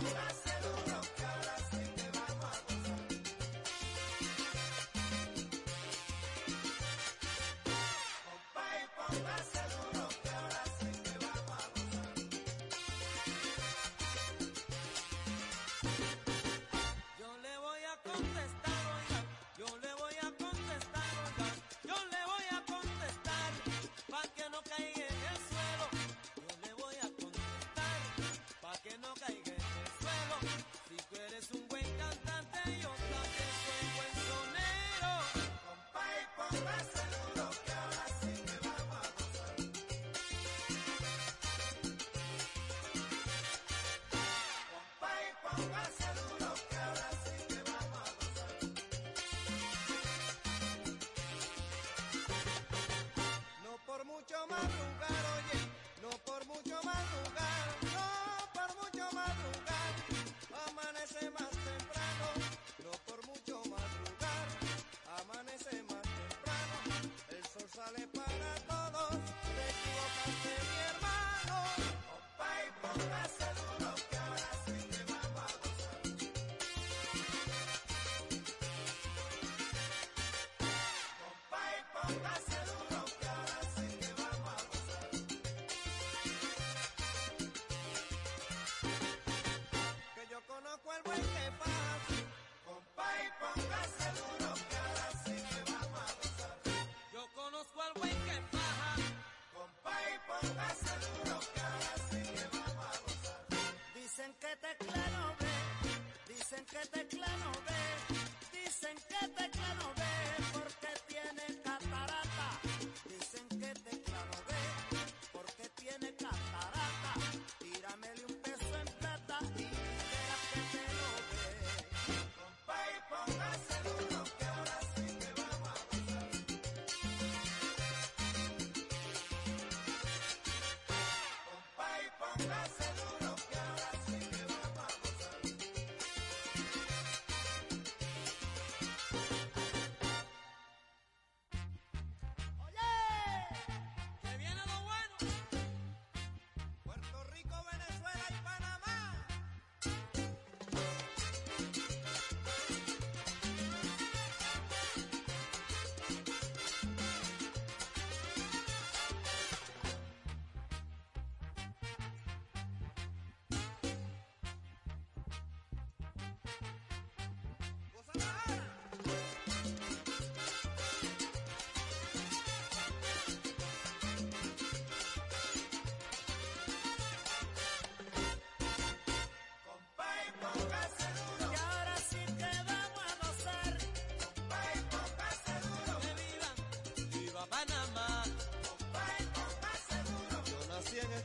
Bye.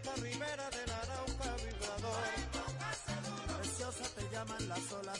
esta ribera del Arauca vibrador. Preciosa te llaman las olas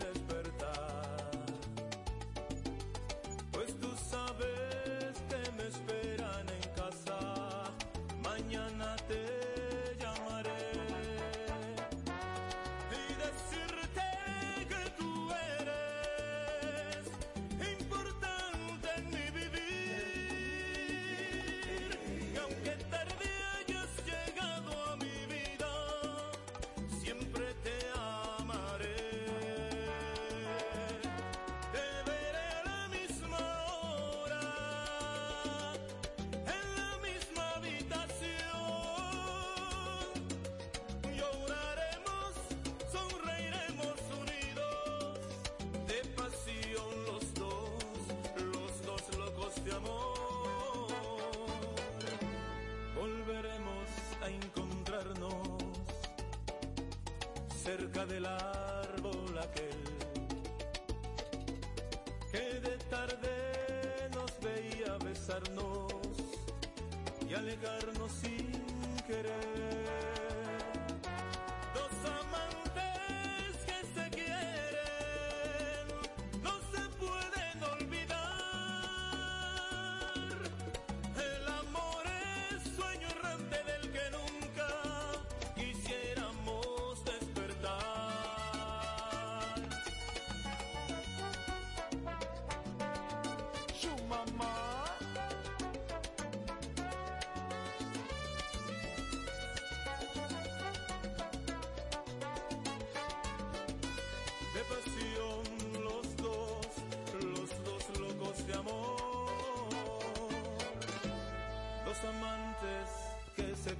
cerca del árbol aquel que de tarde nos veía besarnos y alegarnos sin querer.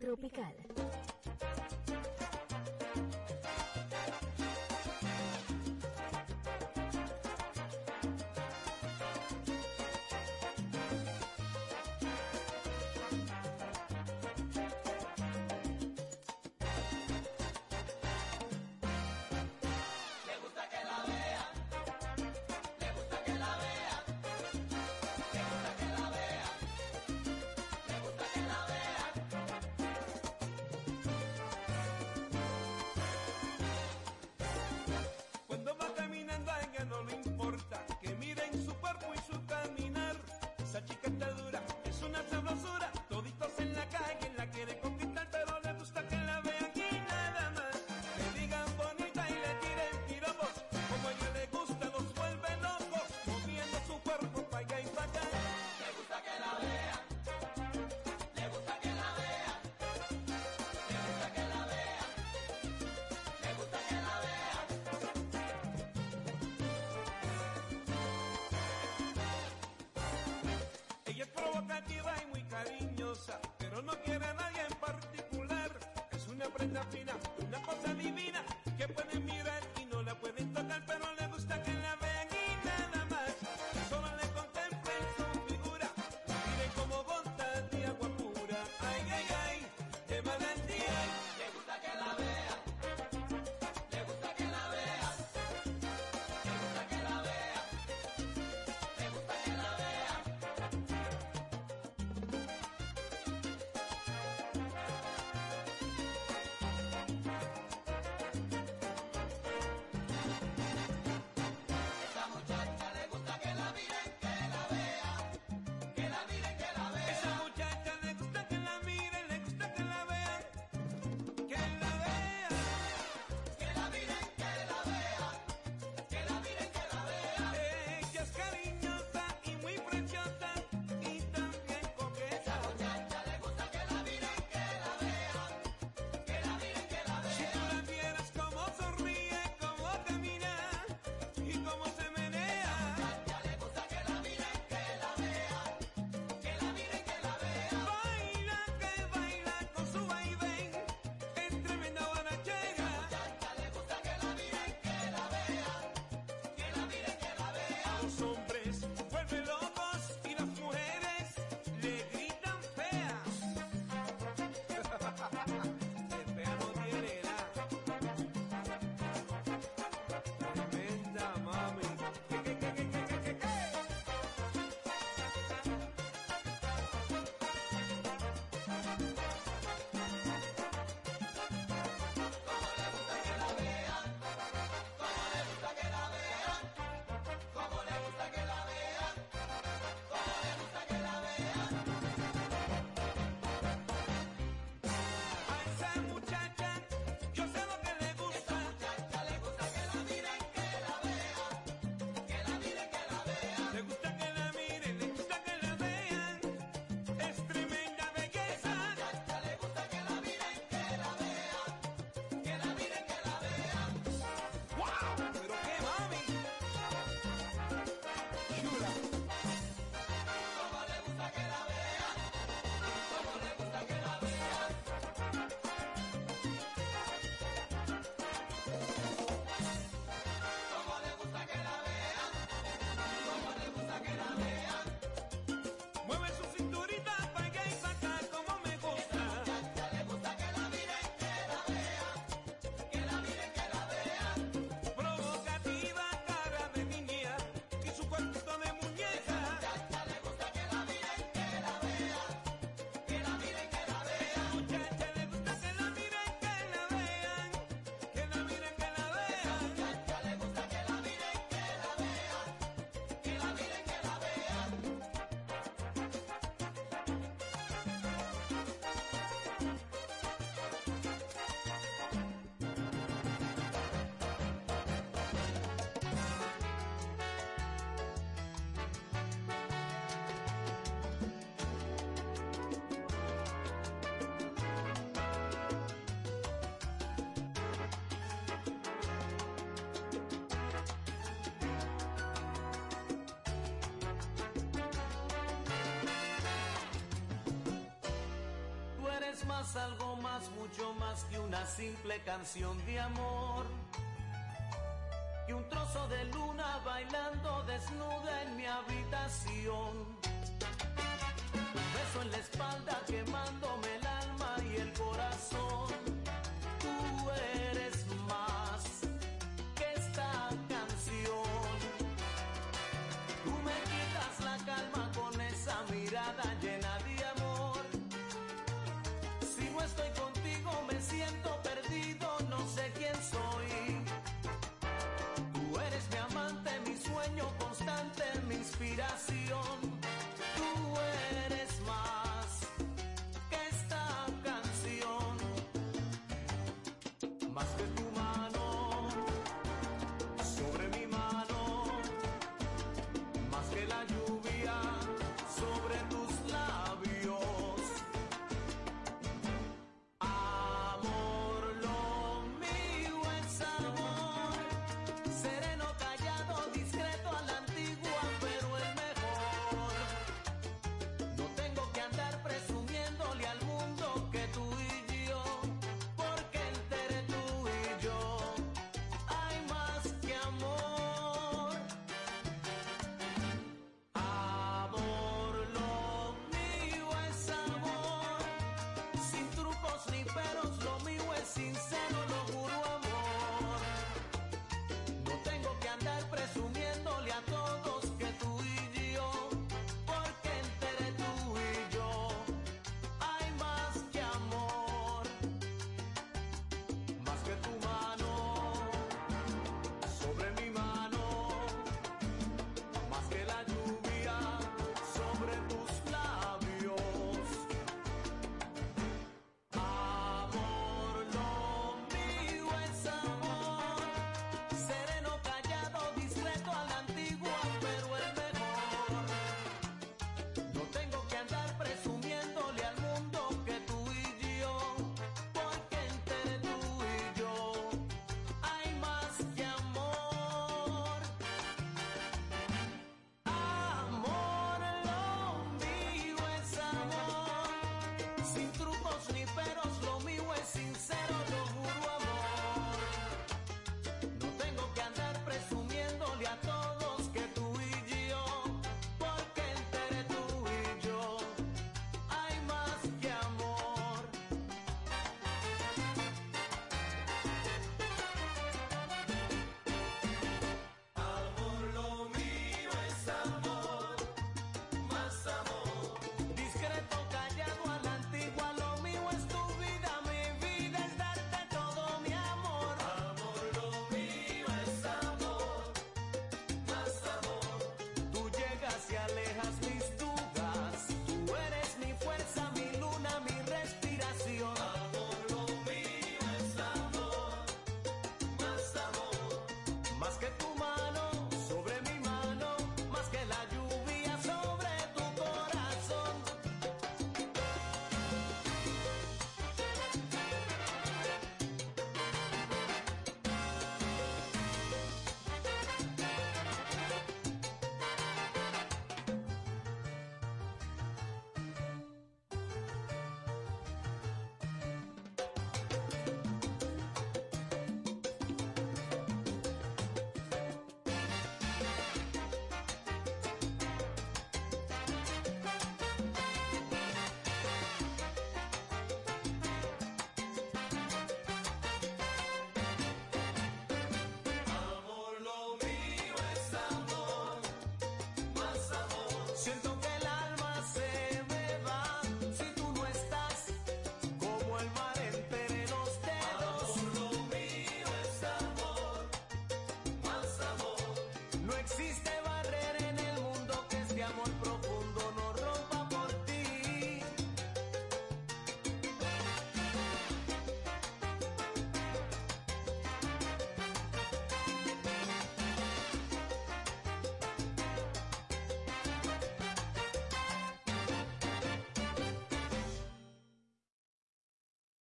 tropical. positiva y muy cariñosa, pero no quiere a nadie en particular. Es una prenda fina es más, algo más, mucho más que una simple canción de amor. Y un trozo de luna bailando desnuda en mi habitación. Un beso en la espalda quemándome el alma y el corazón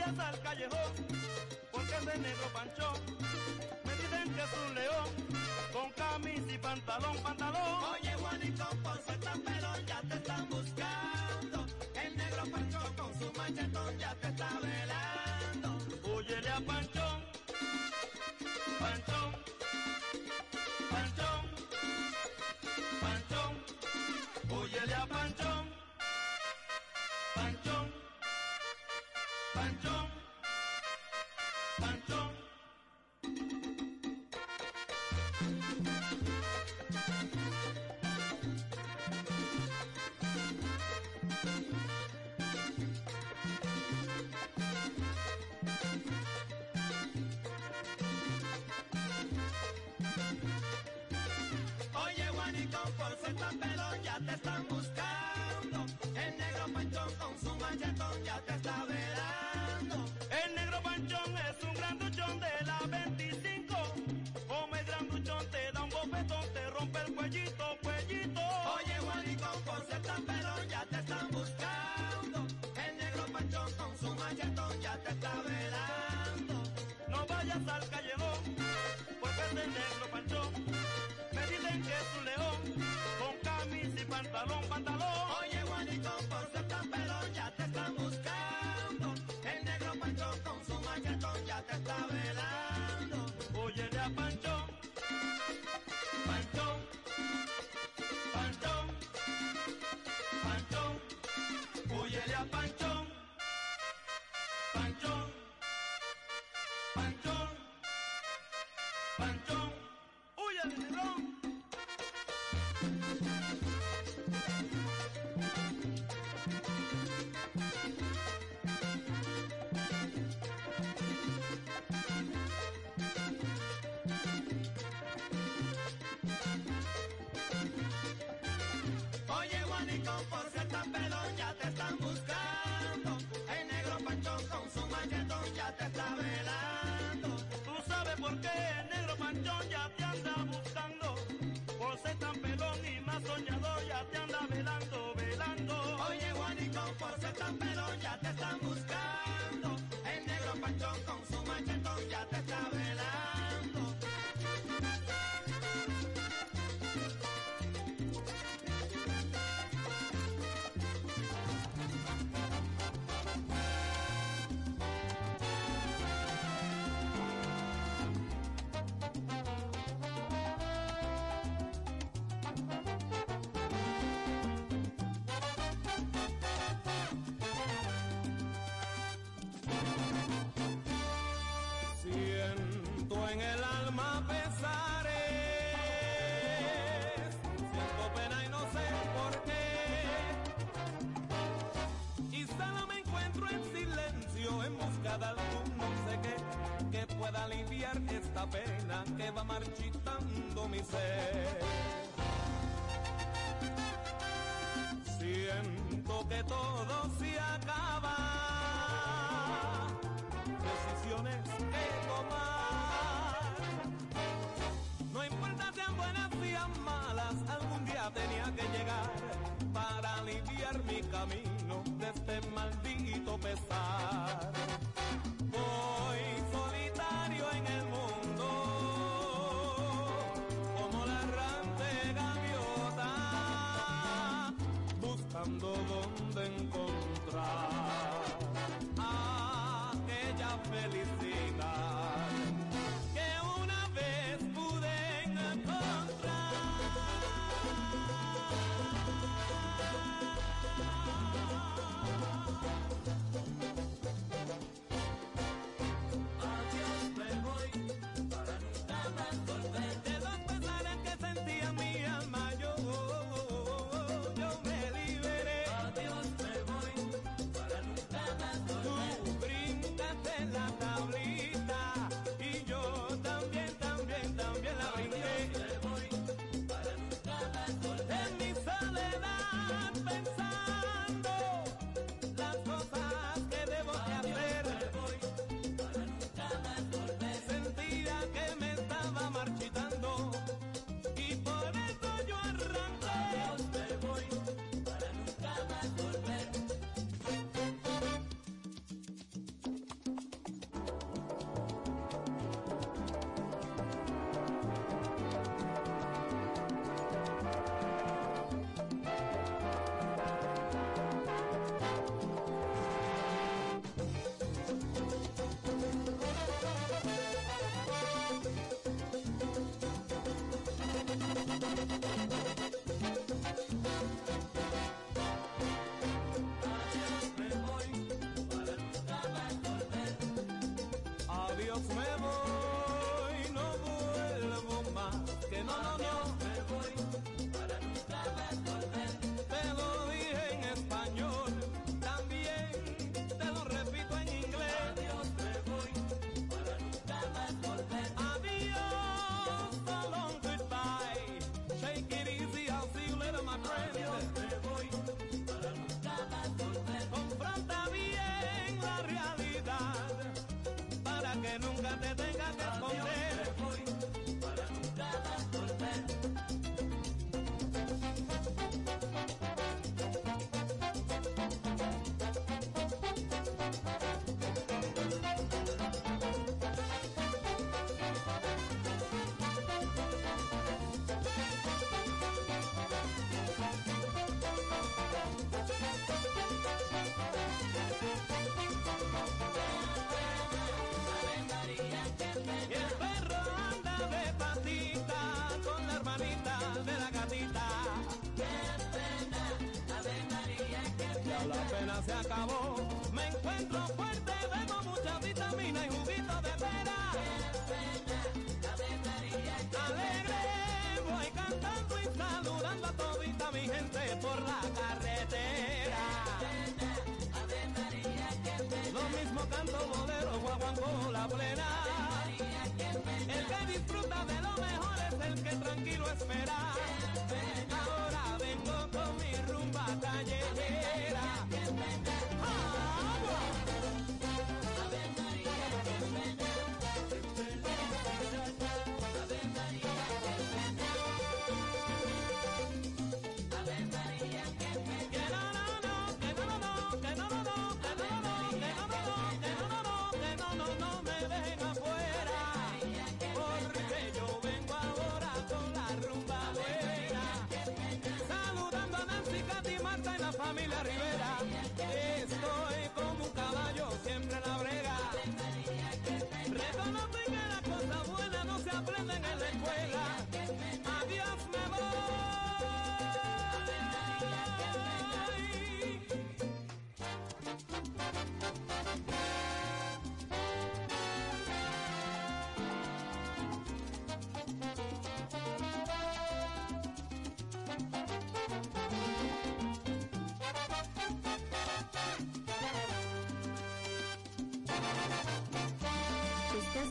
vayas al callejón, porque ese negro panchón me dicen que es un león, con camisa y pantalón, pantalón. pena que va marchitando mi ser. Siento que todo se acabó. Me encuentro fuerte, tengo mucha vitamina y juguito de pera. Alegre, voy cantando y saludando a todita mi gente por la carretera. Lo mismo canto bolero, guaguancó la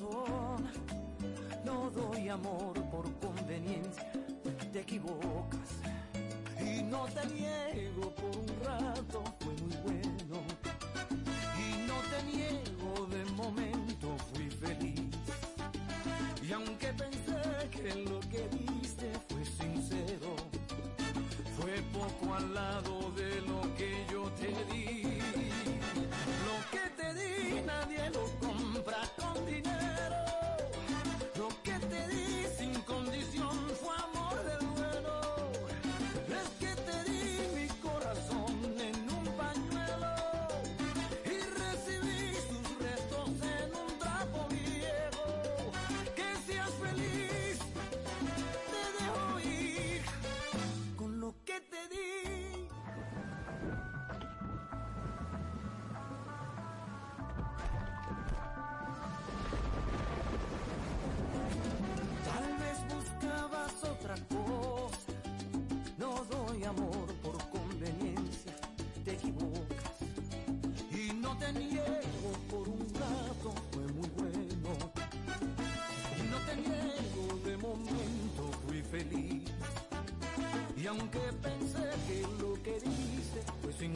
No doy amor por conveniencia. Te equivocas. Y no te niego por un rato. Fue muy bueno. Y no te niego de momento. Fui feliz. Y aunque pensé que lo que diste fue sincero, fue poco al lado de lo que yo te di. Lo que te di nadie lo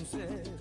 fue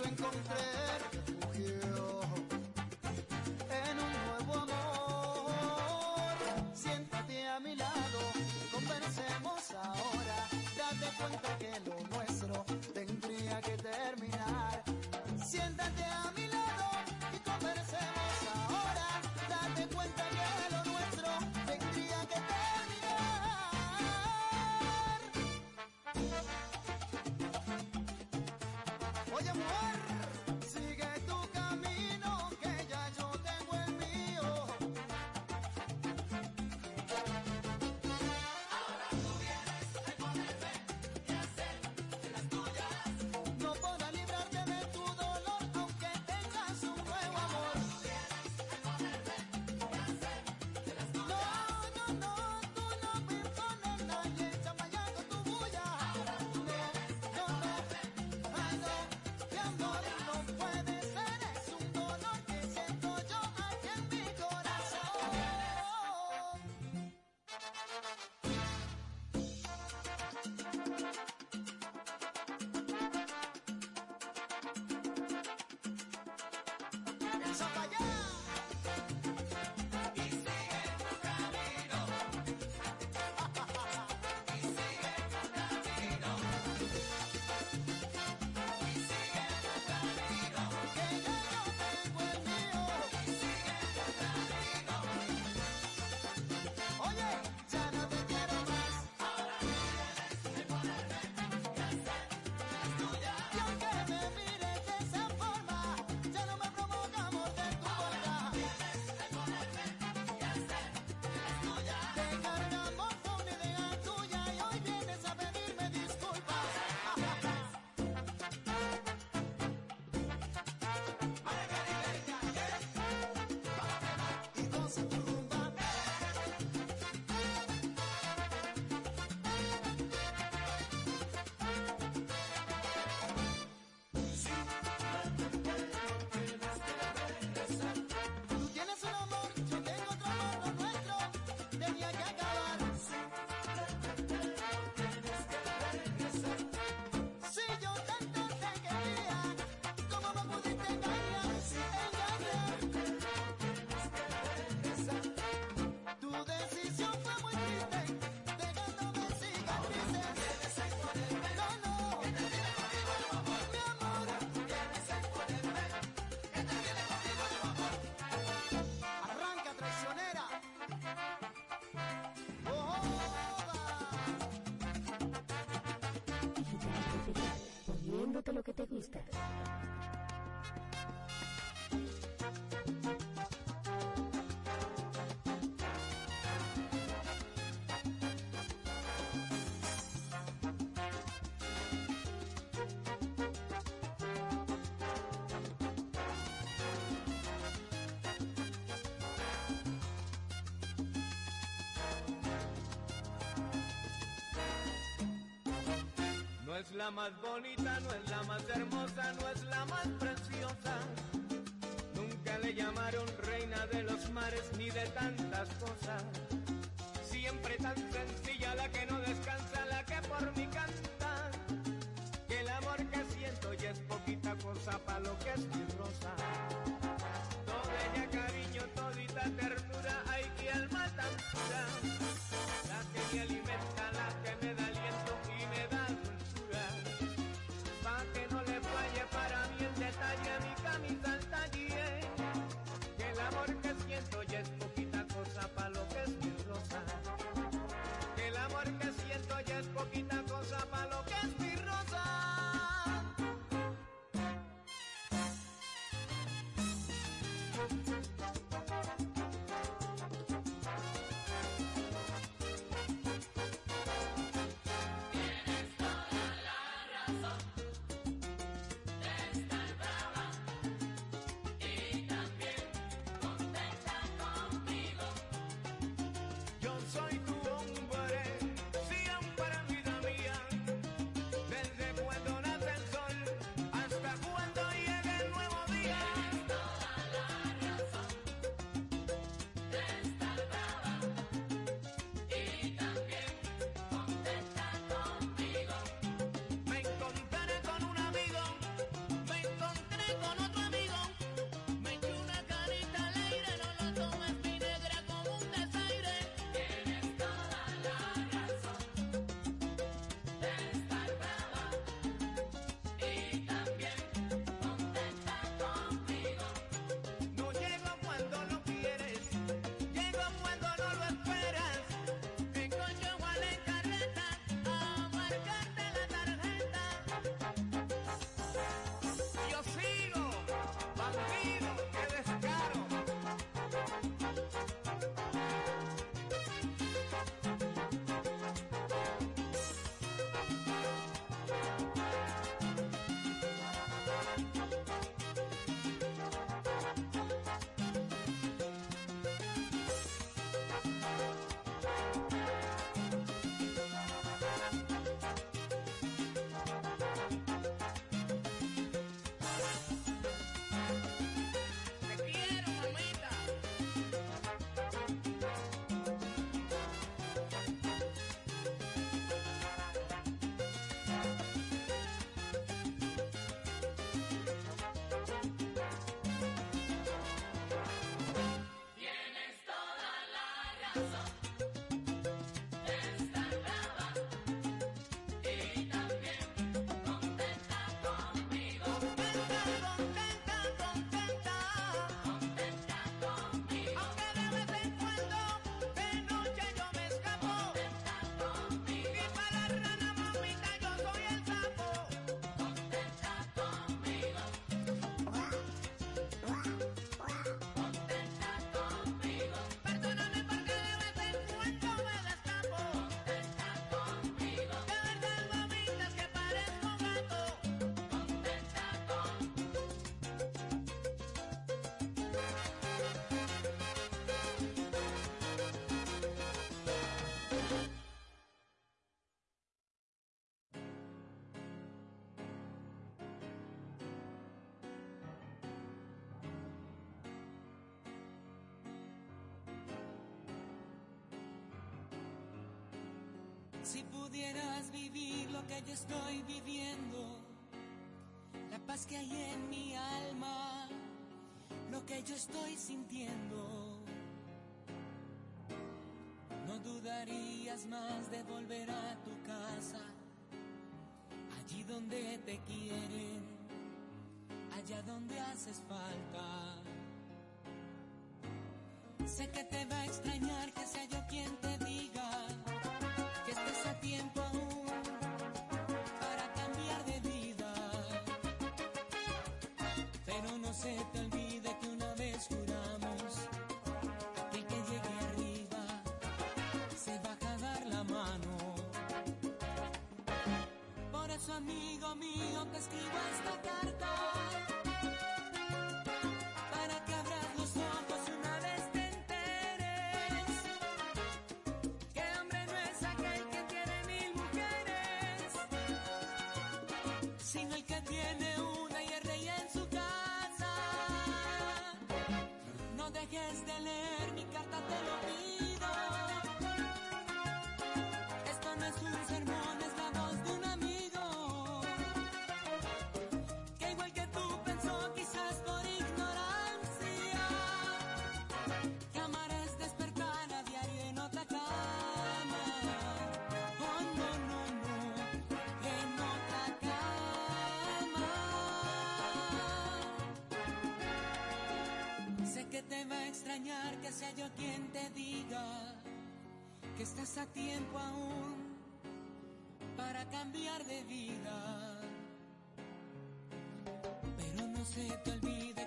preciso encontrar refugio en un nuevo amor. Siéntate a mi lado, conversemos ahora. Date cuenta que lo nuestro tendría que terminar. Siéntate a mi lado y conversemos ahora. Date cuenta que lo nuestro tendría que terminar. Oye, mujer. Zapallá. lo que te gusta. es la más bonita, no es la más hermosa, no es la más preciosa. Nunca le llamaron reina de los mares ni de tantas cosas. Siempre tan sencilla la que no descansa, la que por mi Si pudieras vivir lo que yo estoy viviendo, la paz que hay en mi alma, lo que yo estoy sintiendo, no dudarías más de volver a tu casa, allí donde te quieren, allá donde haces falta. Sé que te va a extrañar que sea yo quien te diga que estés a tiempo aún para cambiar de vida. Pero no se te olvide que una vez juramos que el que llegue arriba se va a dar la mano. Por eso, amigo mío, te escribo esta carta. Sino el que tiene una rey en su casa. No dejes de leer que sea yo quien te diga que estás a tiempo aún para cambiar de vida. Pero no se te olvide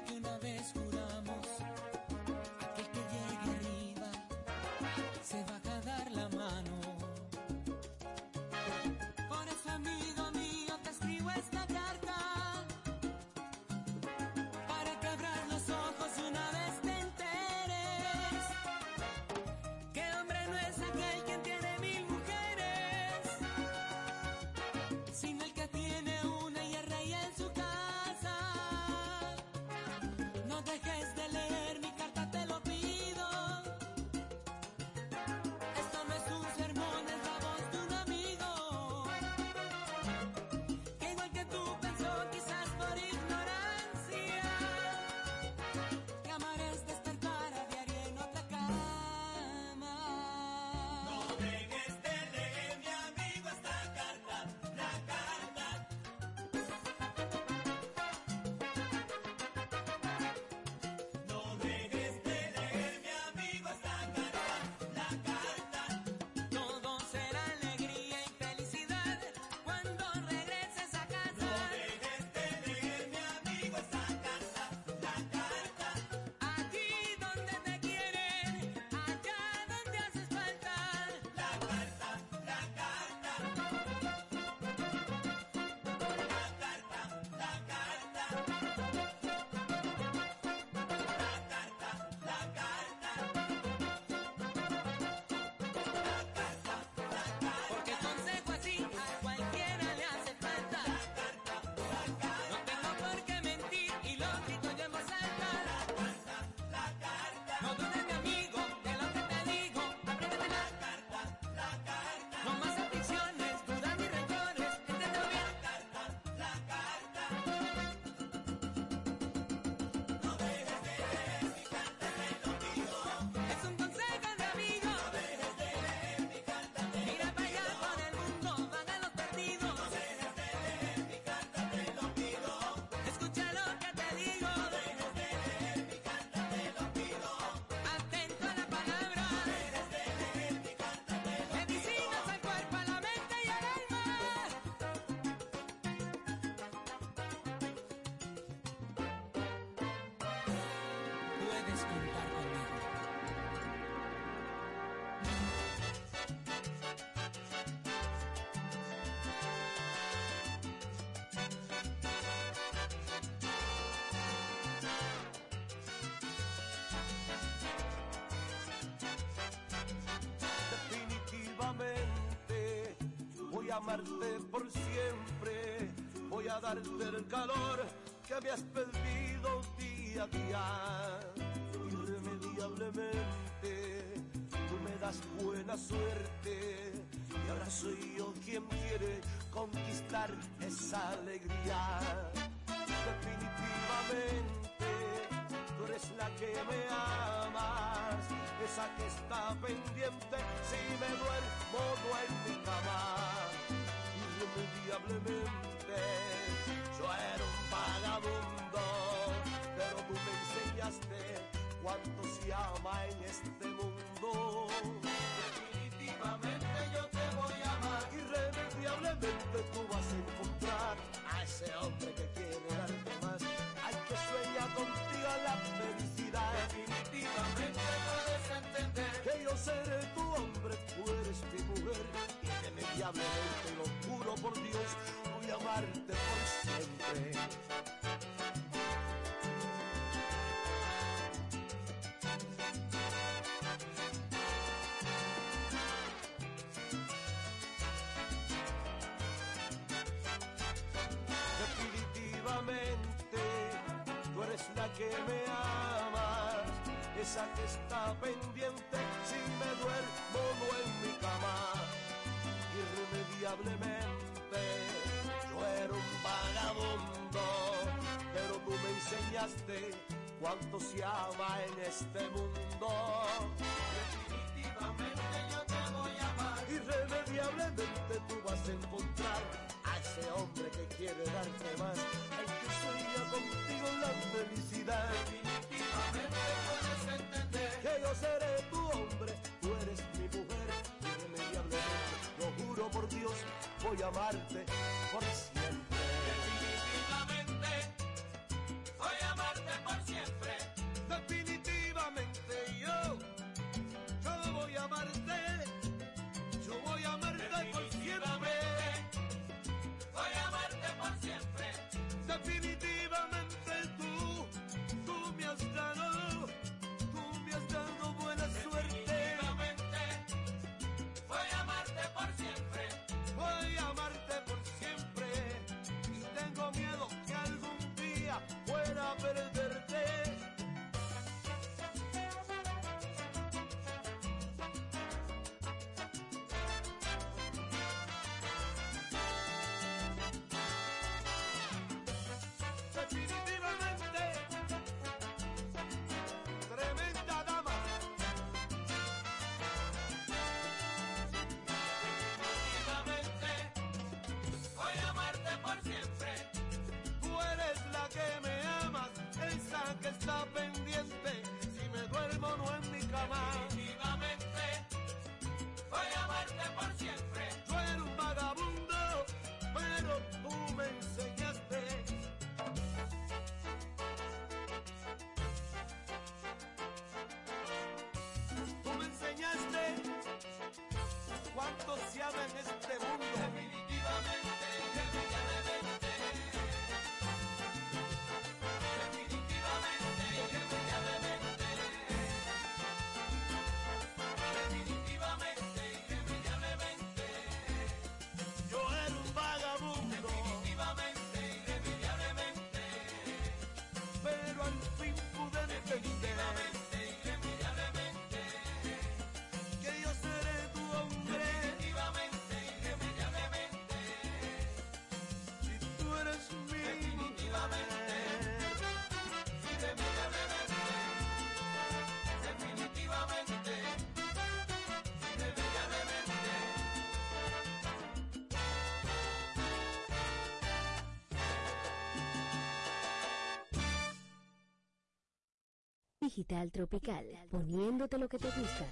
No dudes, mi amarte por siempre, voy a darte el calor que me has pedido día a día. Irremediablemente, tú me das buena suerte Y ahora soy yo quien quiere conquistar esa alegría. Definitivamente, tú eres la que me amas, esa que está pendiente si me duermo no en mi cama. Irremediablemente, yo era un vagabundo, pero tú me enseñaste cuánto se ama en este mundo. Definitivamente yo te voy a amar. Irremediablemente tú vas a encontrar a ese hombre que quiere que yo seré tu hombre, tú eres mi mujer. Irremediablemente lo juro por Dios, voy a amarte por siempre. Definitivamente, tú eres la que me amas, esa que está pendiente si me duermo no en mi cama. Irremediablemente, yo era un vagabundo, pero tú me enseñaste cuánto se ama en este mundo. Definitivamente yo te voy a amar. Irremediablemente tú vas a encontrar a ese hombre que quiere darte más, el que sueña contigo la felicidad. Yo seré tu hombre, tú eres mi mujer. Irremediablemente, lo juro por Dios, voy a amarte por siempre. Definitivamente, voy a amarte por siempre. Definitivamente yo, yo voy a amarte, yo voy a amarte por siempre. Voy a amarte por siempre. Definitivamente tú, tú me has dado, dado buena suerte. Voy a amarte por siempre. Voy a amarte por siempre. Y tengo miedo que algún día pueda perderte. Que está pendiente. Si me duermo no en mi cama. Definitivamente, voy a amarte por siempre. Yo era un vagabundo, pero tú me enseñaste. Digital Tropical, poniéndote lo que te gusta.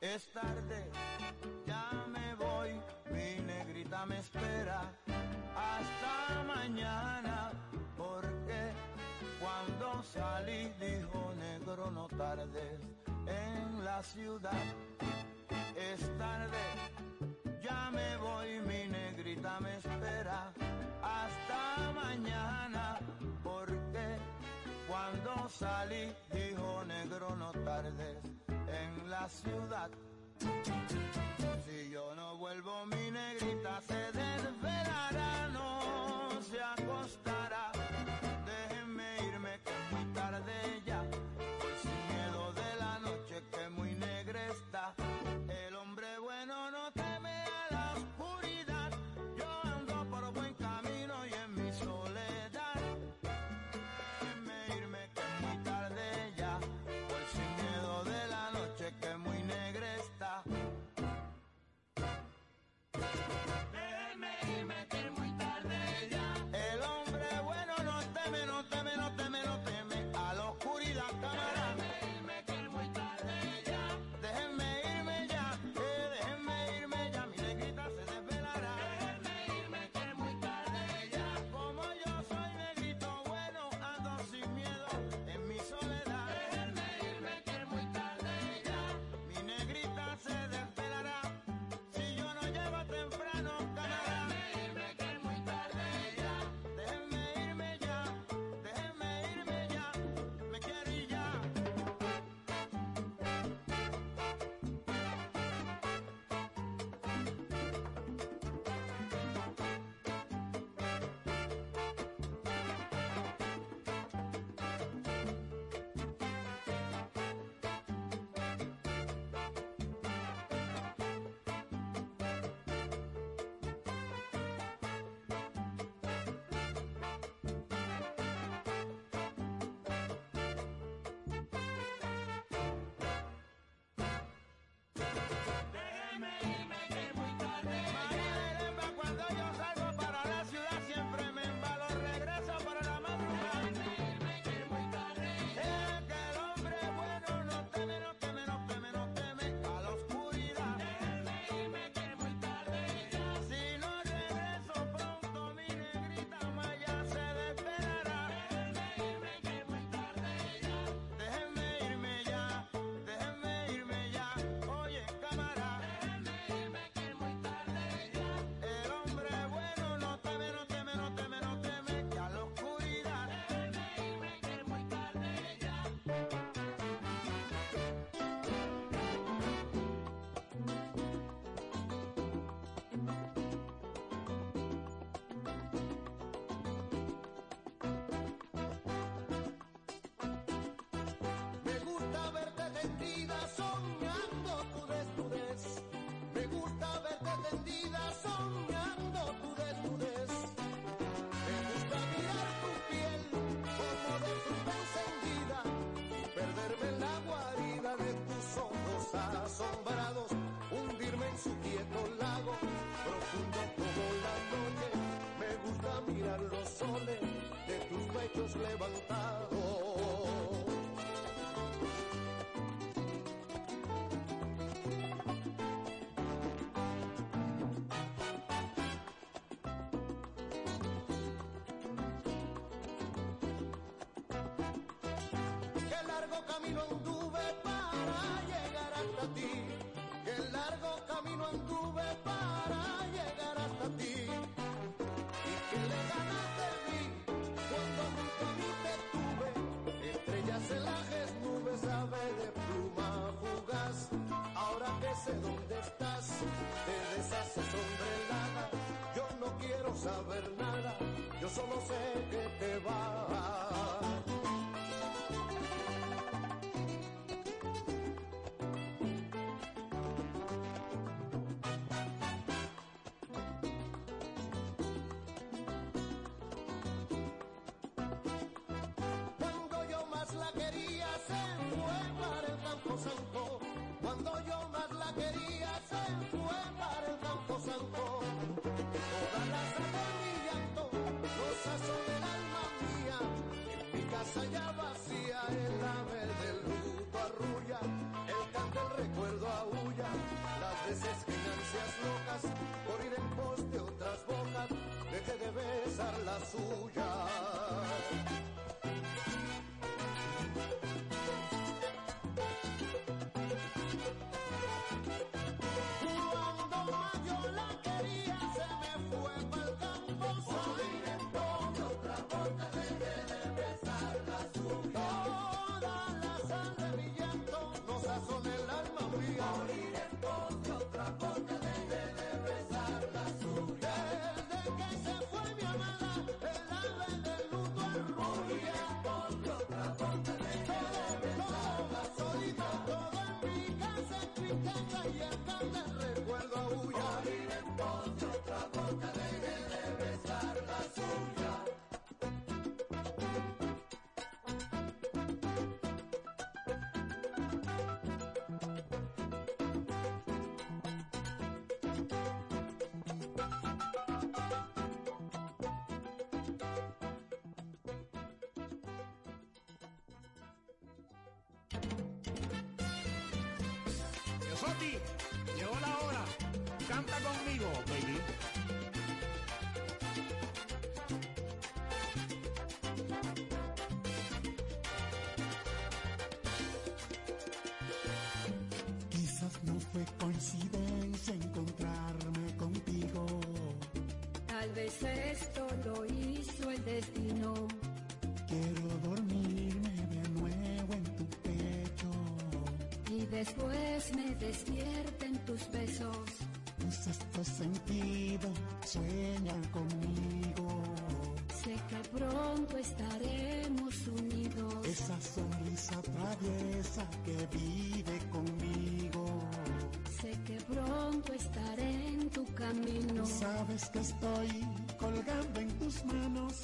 Es tarde, ya me voy, mi negrita me espera hasta mañana, porque cuando salí dijo negro no tardes en la ciudad. Es tarde, ya me voy, mi negrita me espera hasta mañana, porque cuando salí dijo negro no tardes en la ciudad. Si yo no vuelvo, mi negrita se tendida soñando tu desnudez. Me gusta verte tendida soñando tu desnudez. Me gusta mirar tu piel como de fruta encendida y perderme en la guarida de tus ojos asombrados, camino anduve para llegar hasta ti. Qué largo camino anduve para llegar hasta ti. Y que le ganas de mí cuando junto a mí te tuve. Estrellas, celajes, nubes, ave de pluma fugaz. Ahora que sé dónde estás, te deshaces sombrelada. Yo no quiero saber nada, yo solo sé que te vas. En Yosotti, llegó la hora. Canta conmigo, baby. Quizás no fue coincidencia encontrarme contigo. Tal vez esto lo hizo el destino. Quiero después me despierten tus besos. Un sexto sentido sueña conmigo. Sé que pronto estaremos unidos. Esa sonrisa traviesa que vive conmigo. Sé que pronto estaré en tu camino. Sabes que estoy colgando en tus manos.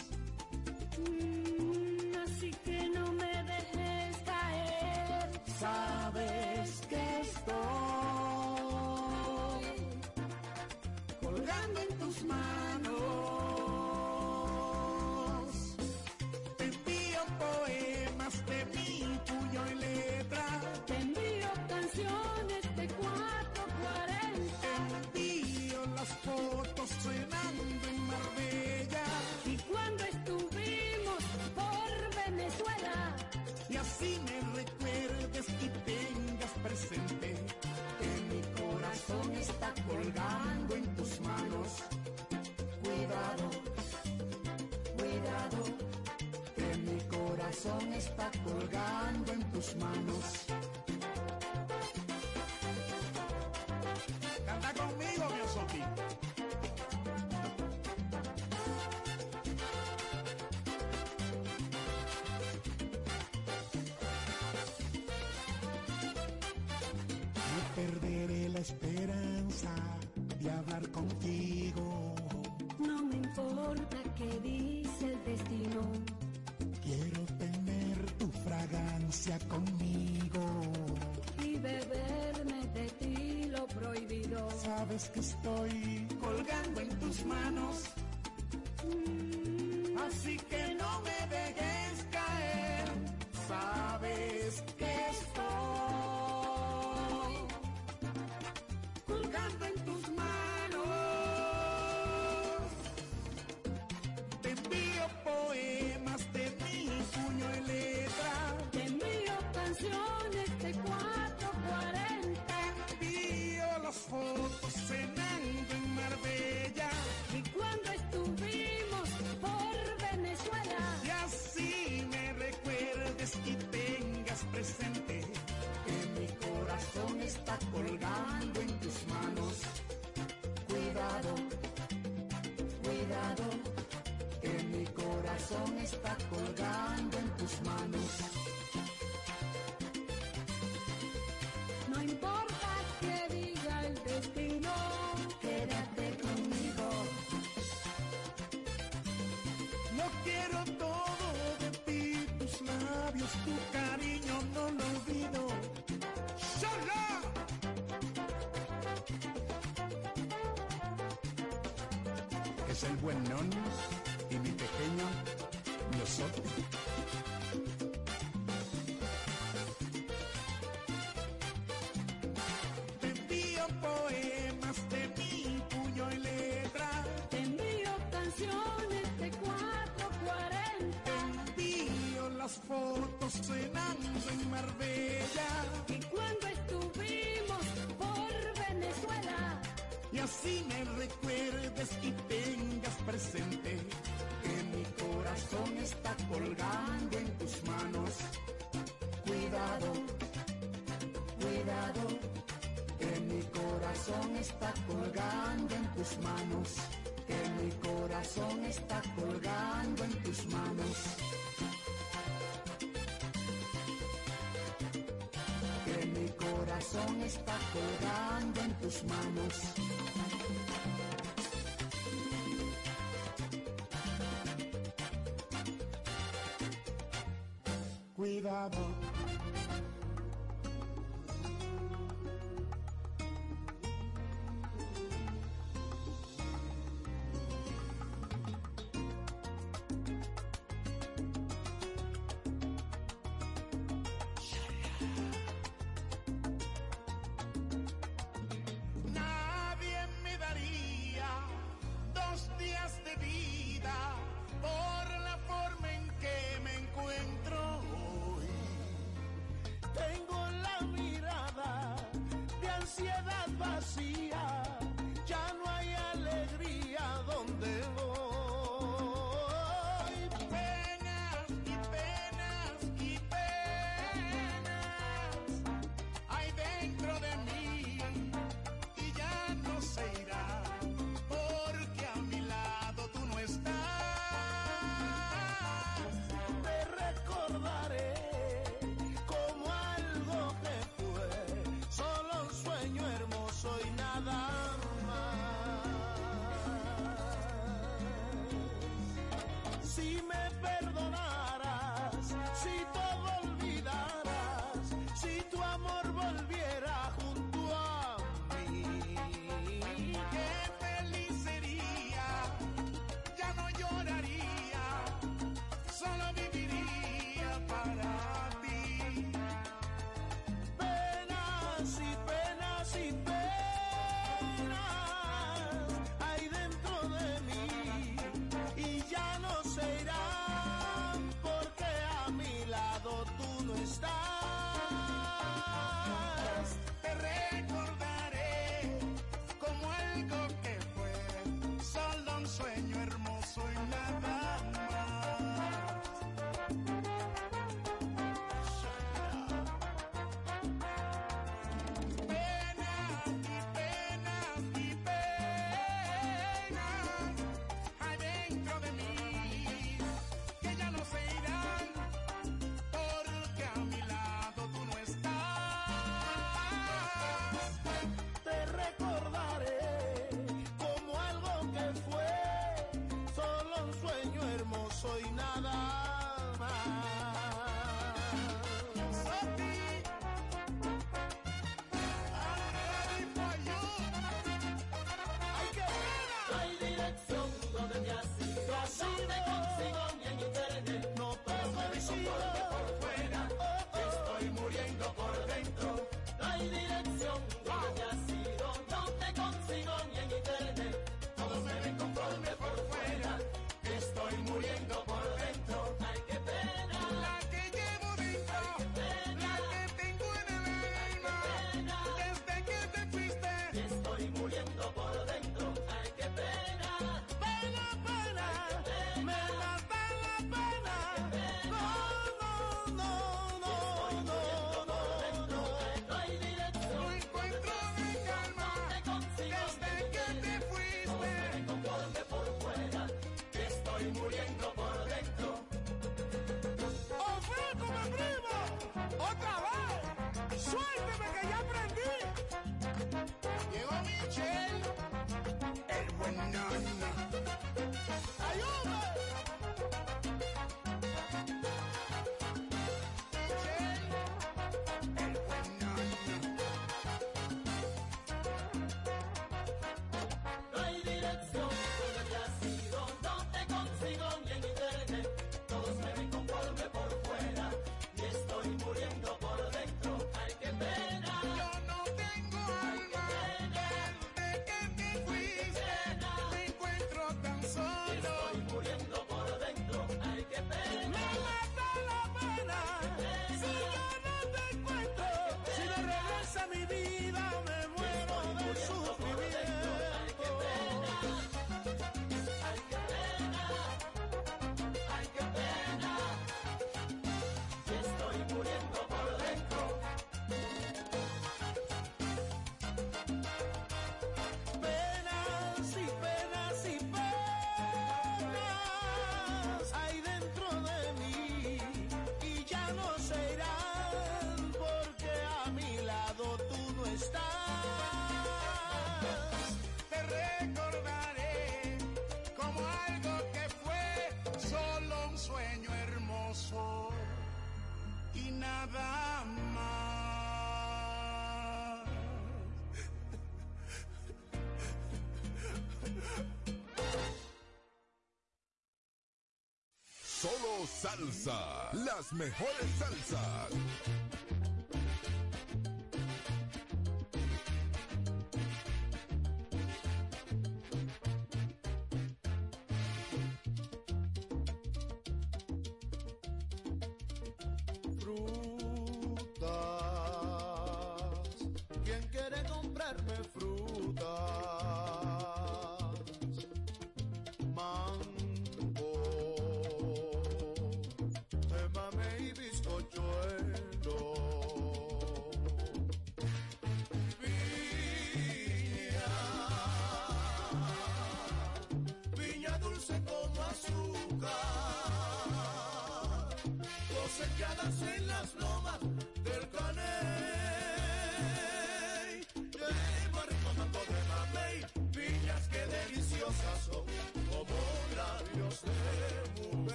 Está colgando en tus manos. conmigo y beberme de ti lo prohibido. Sabes que estoy colgando en tus manos el buen nono y mi pequeño nosotros. Te envío poemas de mi puño y letra. Te envío canciones de 440. Te envío las fotos cenando en Marbella. Y cuando estuvimos por Venezuela. Y así me recuerdes y te presente que mi corazón está colgando en tus manos. Cuidado, cuidado, que mi corazón está colgando en tus manos. Que mi corazón está colgando en tus manos. Que mi corazón está colgando en tus manos. see me. Solo salsa. Las mejores salsas.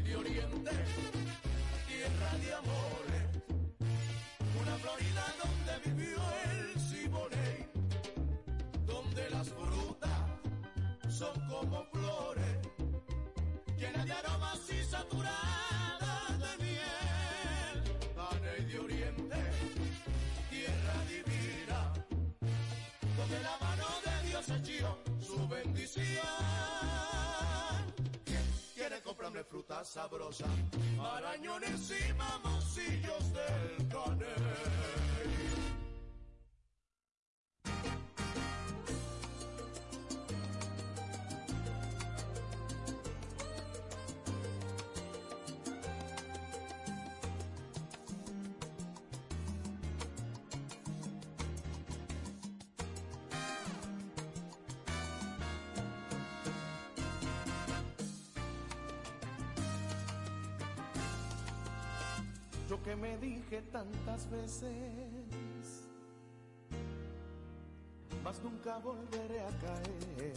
De Oriente, sabrosa? Marañones y mamoncillos del caney. Me dije tantas veces, mas nunca volveré a caer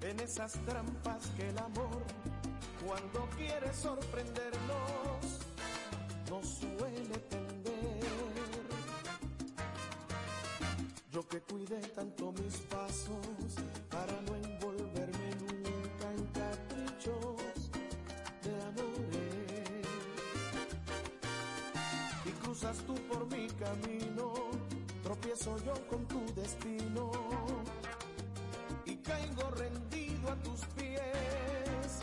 en esas trampas que el amor, cuando quiere sorprendernos, nos suele tender. Yo que cuidé tanto mis pasos tú por mi camino, tropiezo yo con tu destino y caigo rendido a tus pies.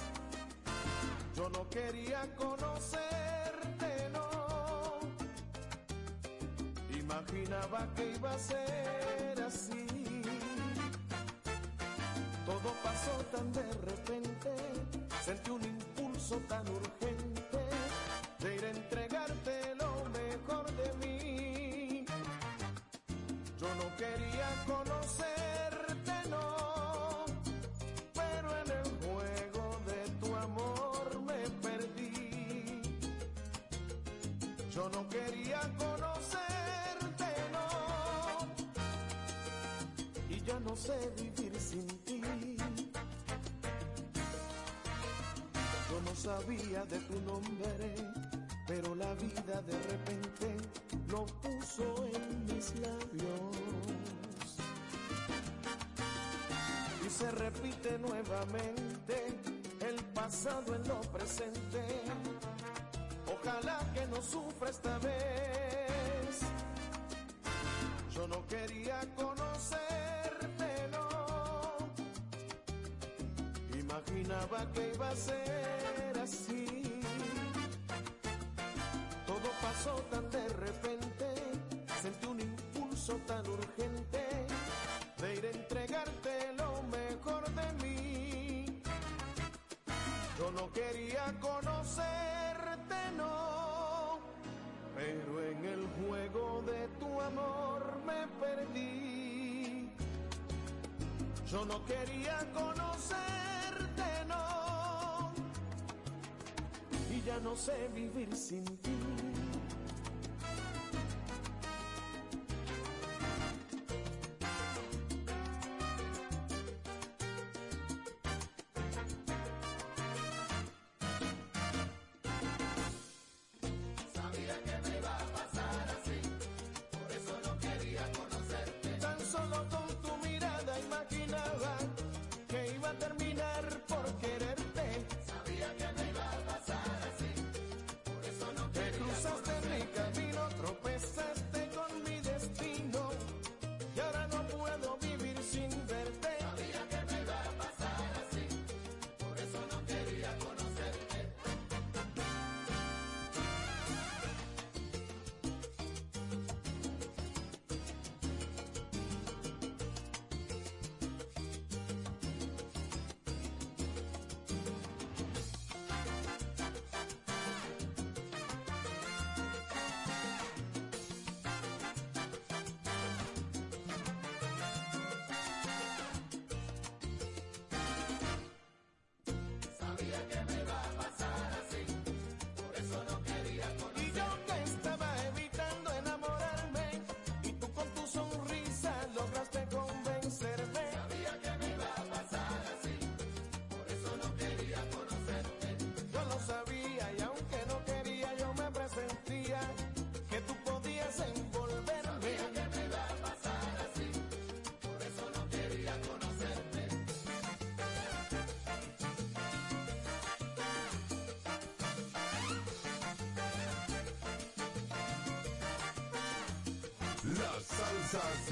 Yo no quería conocerte, no. Imaginaba que iba a ser así. Todo pasó tan de repente, sentí un impulso tan urgente no quería conocerte, no, pero en el juego de tu amor me perdí. Yo no quería conocerte, no, y ya no sé vivir sin ti. Yo no sabía de tu nombre, pero la vida de repente se repite nuevamente el pasado en lo presente. Ojalá que no sufra esta vez. Yo no quería conocerte, no. Imaginaba que iba a ser así. Todo pasó tan de repente, sentí un impulso tan urgente Yo no quería conocerte, no, y ya no sé vivir sin ti.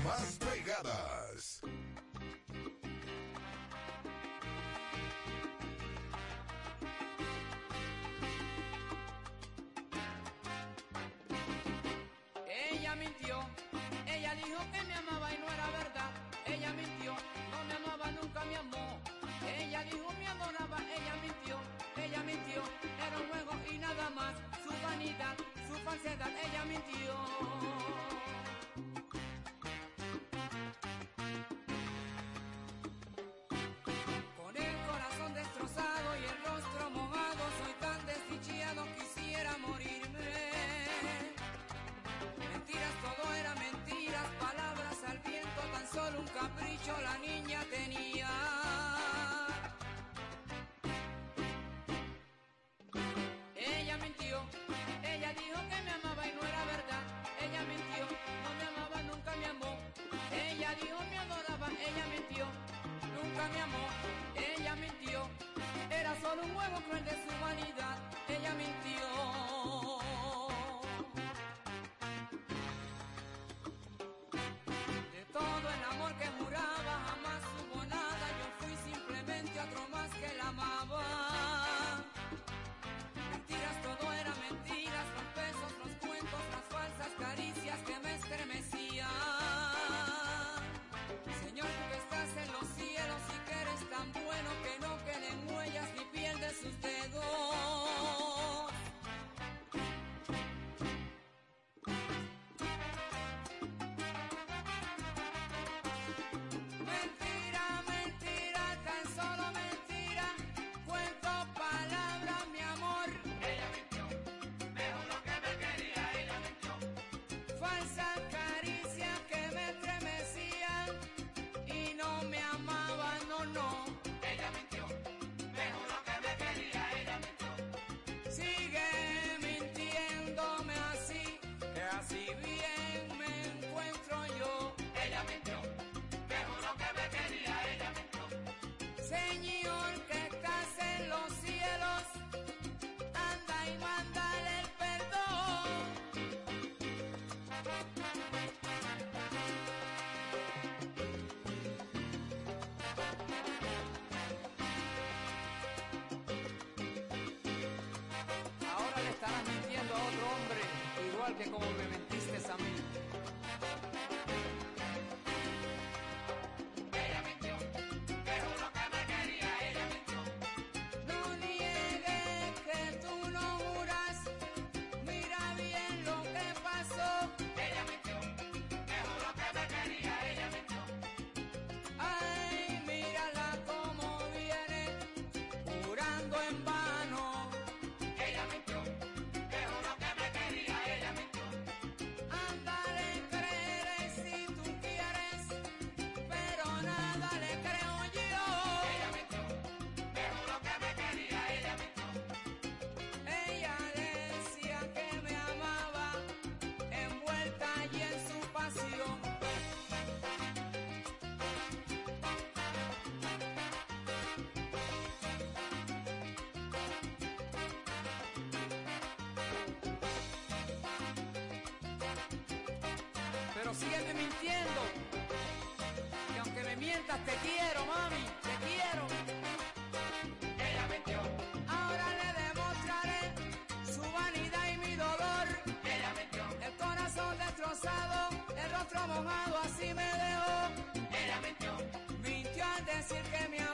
más pegadas. Ella mintió, ella dijo que me amaba y no era verdad. Ella mintió, no me amaba, nunca me amó. Ella dijo me adoraba, ella mintió, ella mintió, era un juego y nada más. Su vanidad, su falsedad, ella mintió. la niña tenía. Ella mintió, ella dijo que me amaba y no era verdad. Ella mintió, no me amaba, nunca me amó. Ella dijo me adoraba, ella mintió, nunca me amó. Ella mintió, era solo un juego cruel de su vanidad. Ella mintió. igual que como me sigues mintiendo. y aunque me mientas, te quiero, mami, te quiero. Ella mintió. Ahora le demostraré su vanidad y mi dolor. Ella mintió. El corazón destrozado, el rostro mojado, así me dejó. Ella mintió. Mintió al decir que me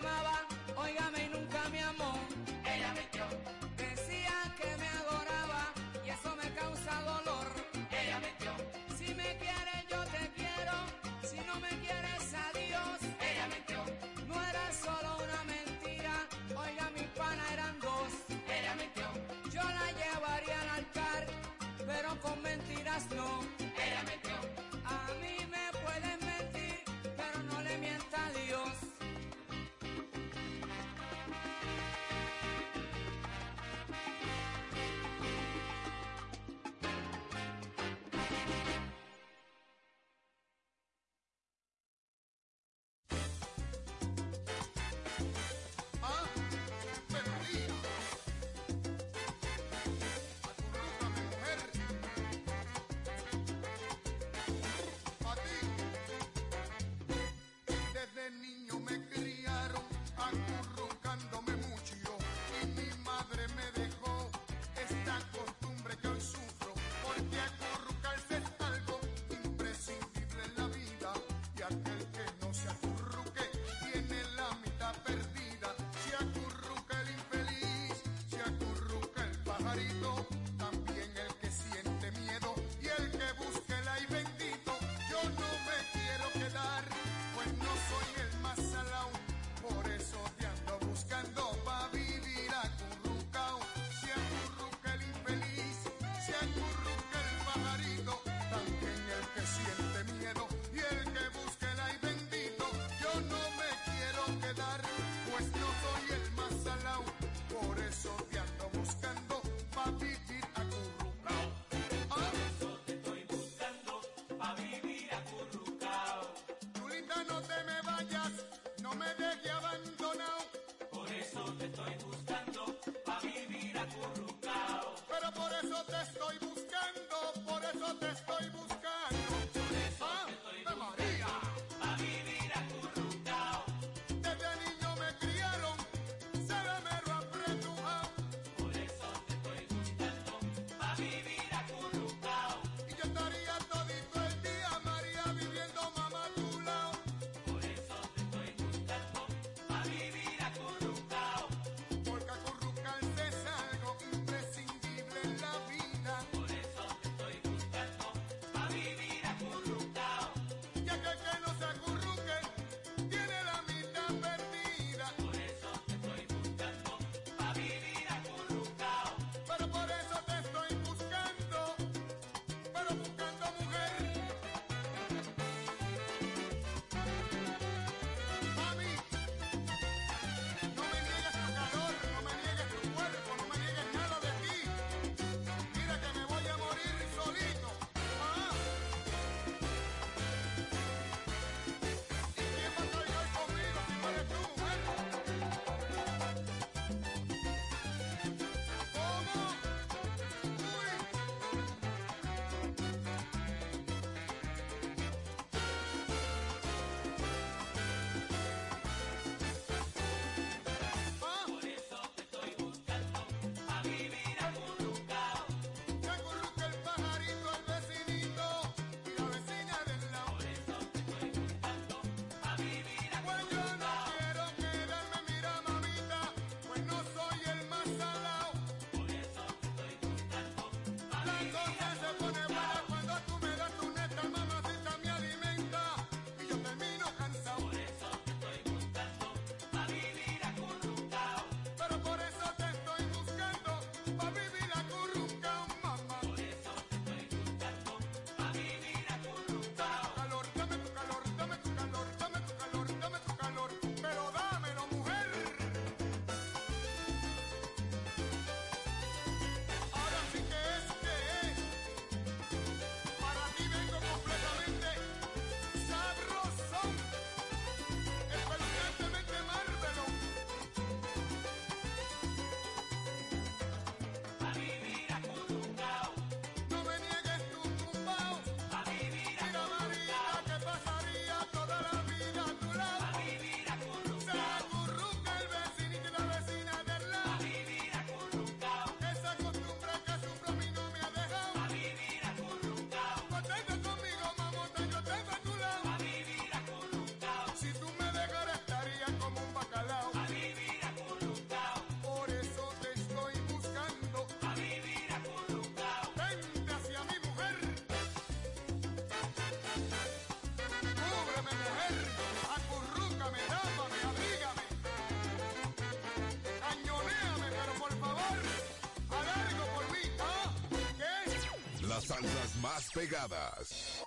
las más pegadas.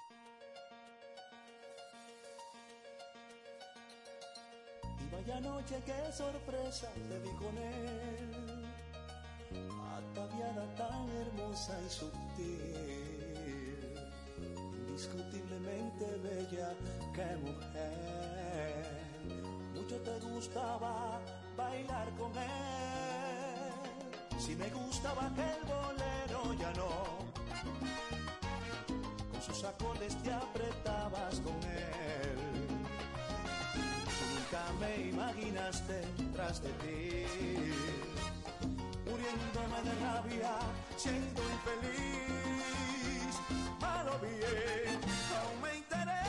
Y vaya noche, qué sorpresa le vi con él. Ataviada tan hermosa y sutil. Indiscutiblemente bella, qué mujer. Mucho te gustaba bailar con él. Si me gustaba aquel bolero, ya no con sus sacones te apretabas con él. Nunca me imaginaste tras de ti. Muriéndome de rabia, siendo infeliz. A lo bien, no me interesas.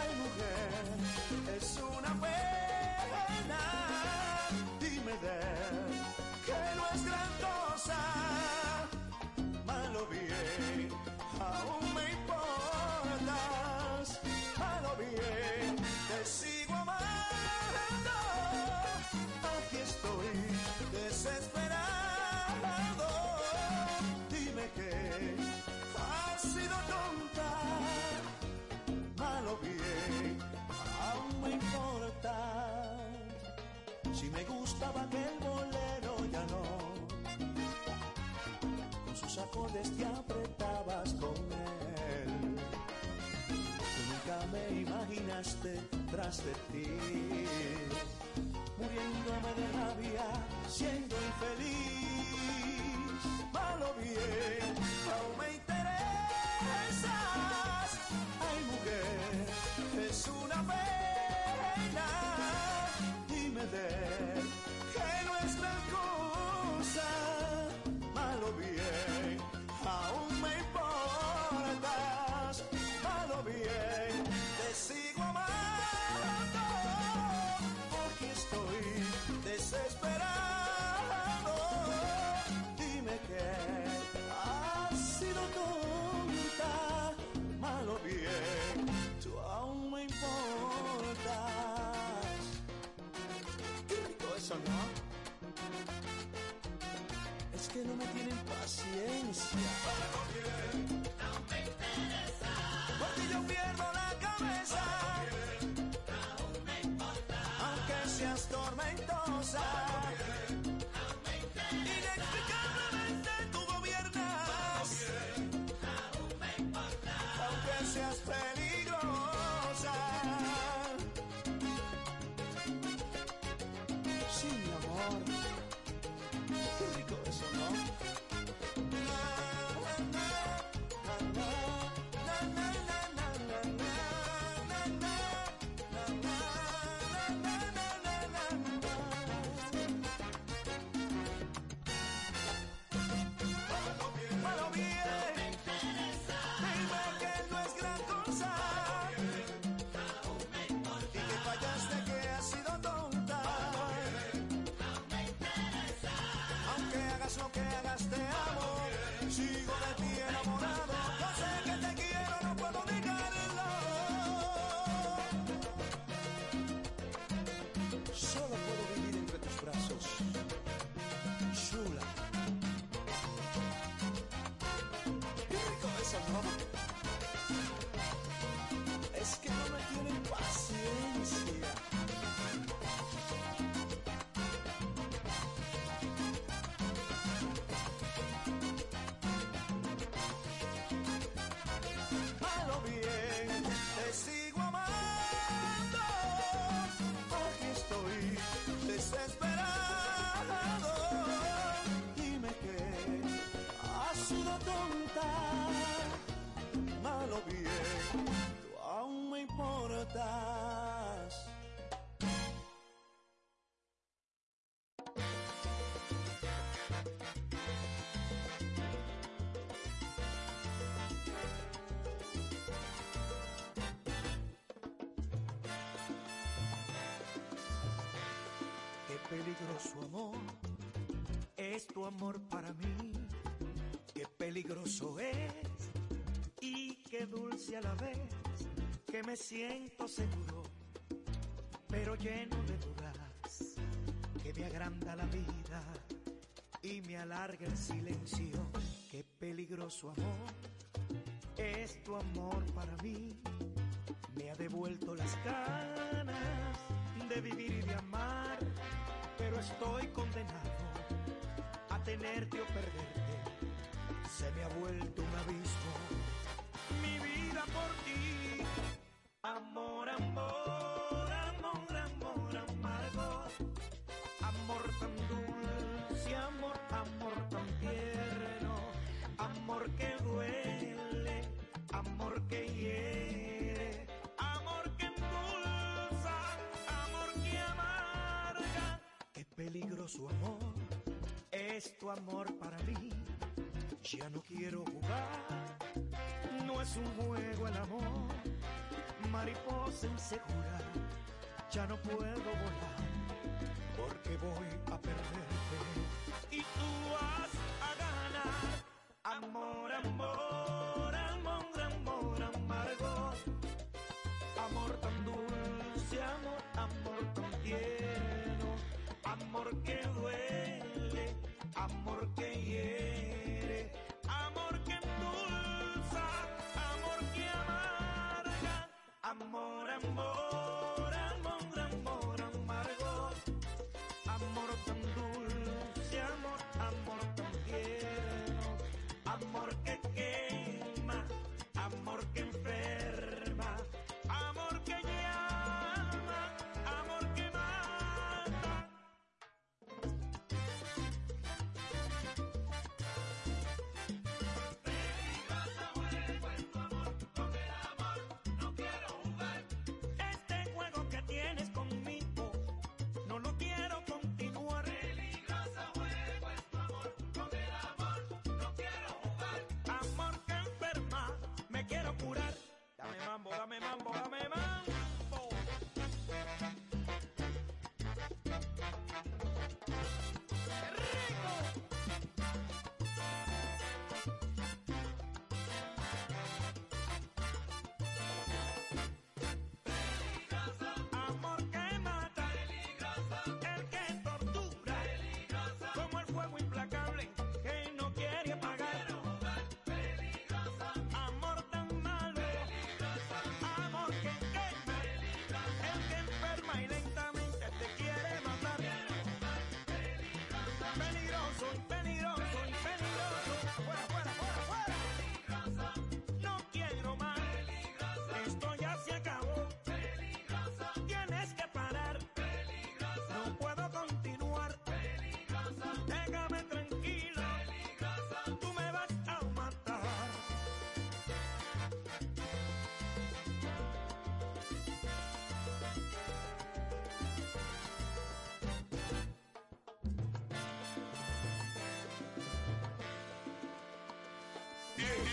Ay, mujer, es una pena. Te apretabas con él. Tú nunca me imaginaste tras de ti, muriéndome de rabia, siendo infeliz. Shalom. Que peligroso amor es tu amor para mí. Qué peligroso es y qué dulce a la vez que me siento seguro, pero lleno de dudas que me agranda la vida y me alarga el silencio. Qué peligroso amor es tu amor para mí. Me ha devuelto las ganas de vivir y de amar, pero estoy condenado a tenerte o perderte. Se me ha vuelto un abismo, mi vida por ti. su amor es tu amor para mí. Ya no quiero jugar, no es un juego el amor. Mariposa insegura, ya no puedo volar porque voy a perderte y tú vas a ganar. Amor, amor.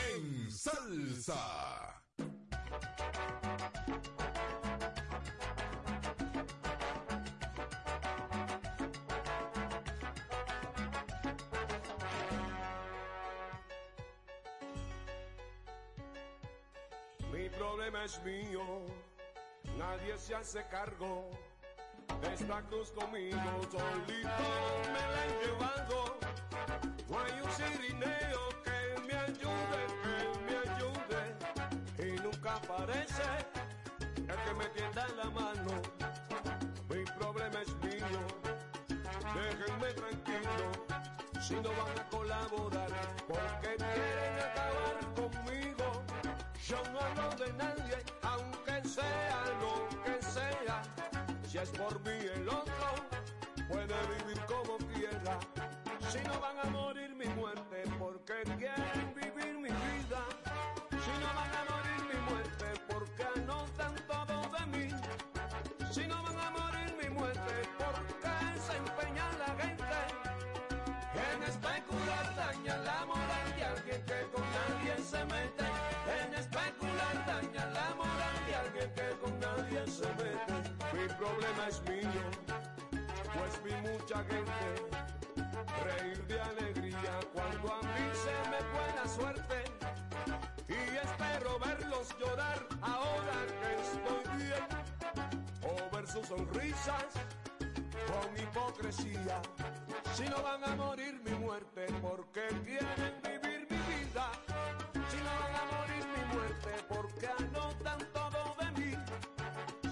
En salsa. Mi problema es mío, nadie se hace cargo de esta cruz conmigo, solito me la he llevado. No hay un sirineo ayude, que me ayude, y nunca aparece el que me tienda la mano. Mi problema es mío, déjenme tranquilo, si no van a colaborar, porque quieren acabar conmigo. Yo no hablo de nadie, aunque sea lo que sea. Si es por mí el otro, puede vivir como quiera. Si no van a morir mi muerte, porque quieren vivir En especular, daña la moral de alguien que con nadie se mete. Mi problema es mío, pues vi mucha gente reír de alegría cuando a mí se me fue la suerte. Y espero verlos llorar ahora que estoy bien, o ver sus sonrisas con hipocresía. Si no van a morir mi muerte, porque quieren vivir mi vida. Muerte, porque anotan todo de mí.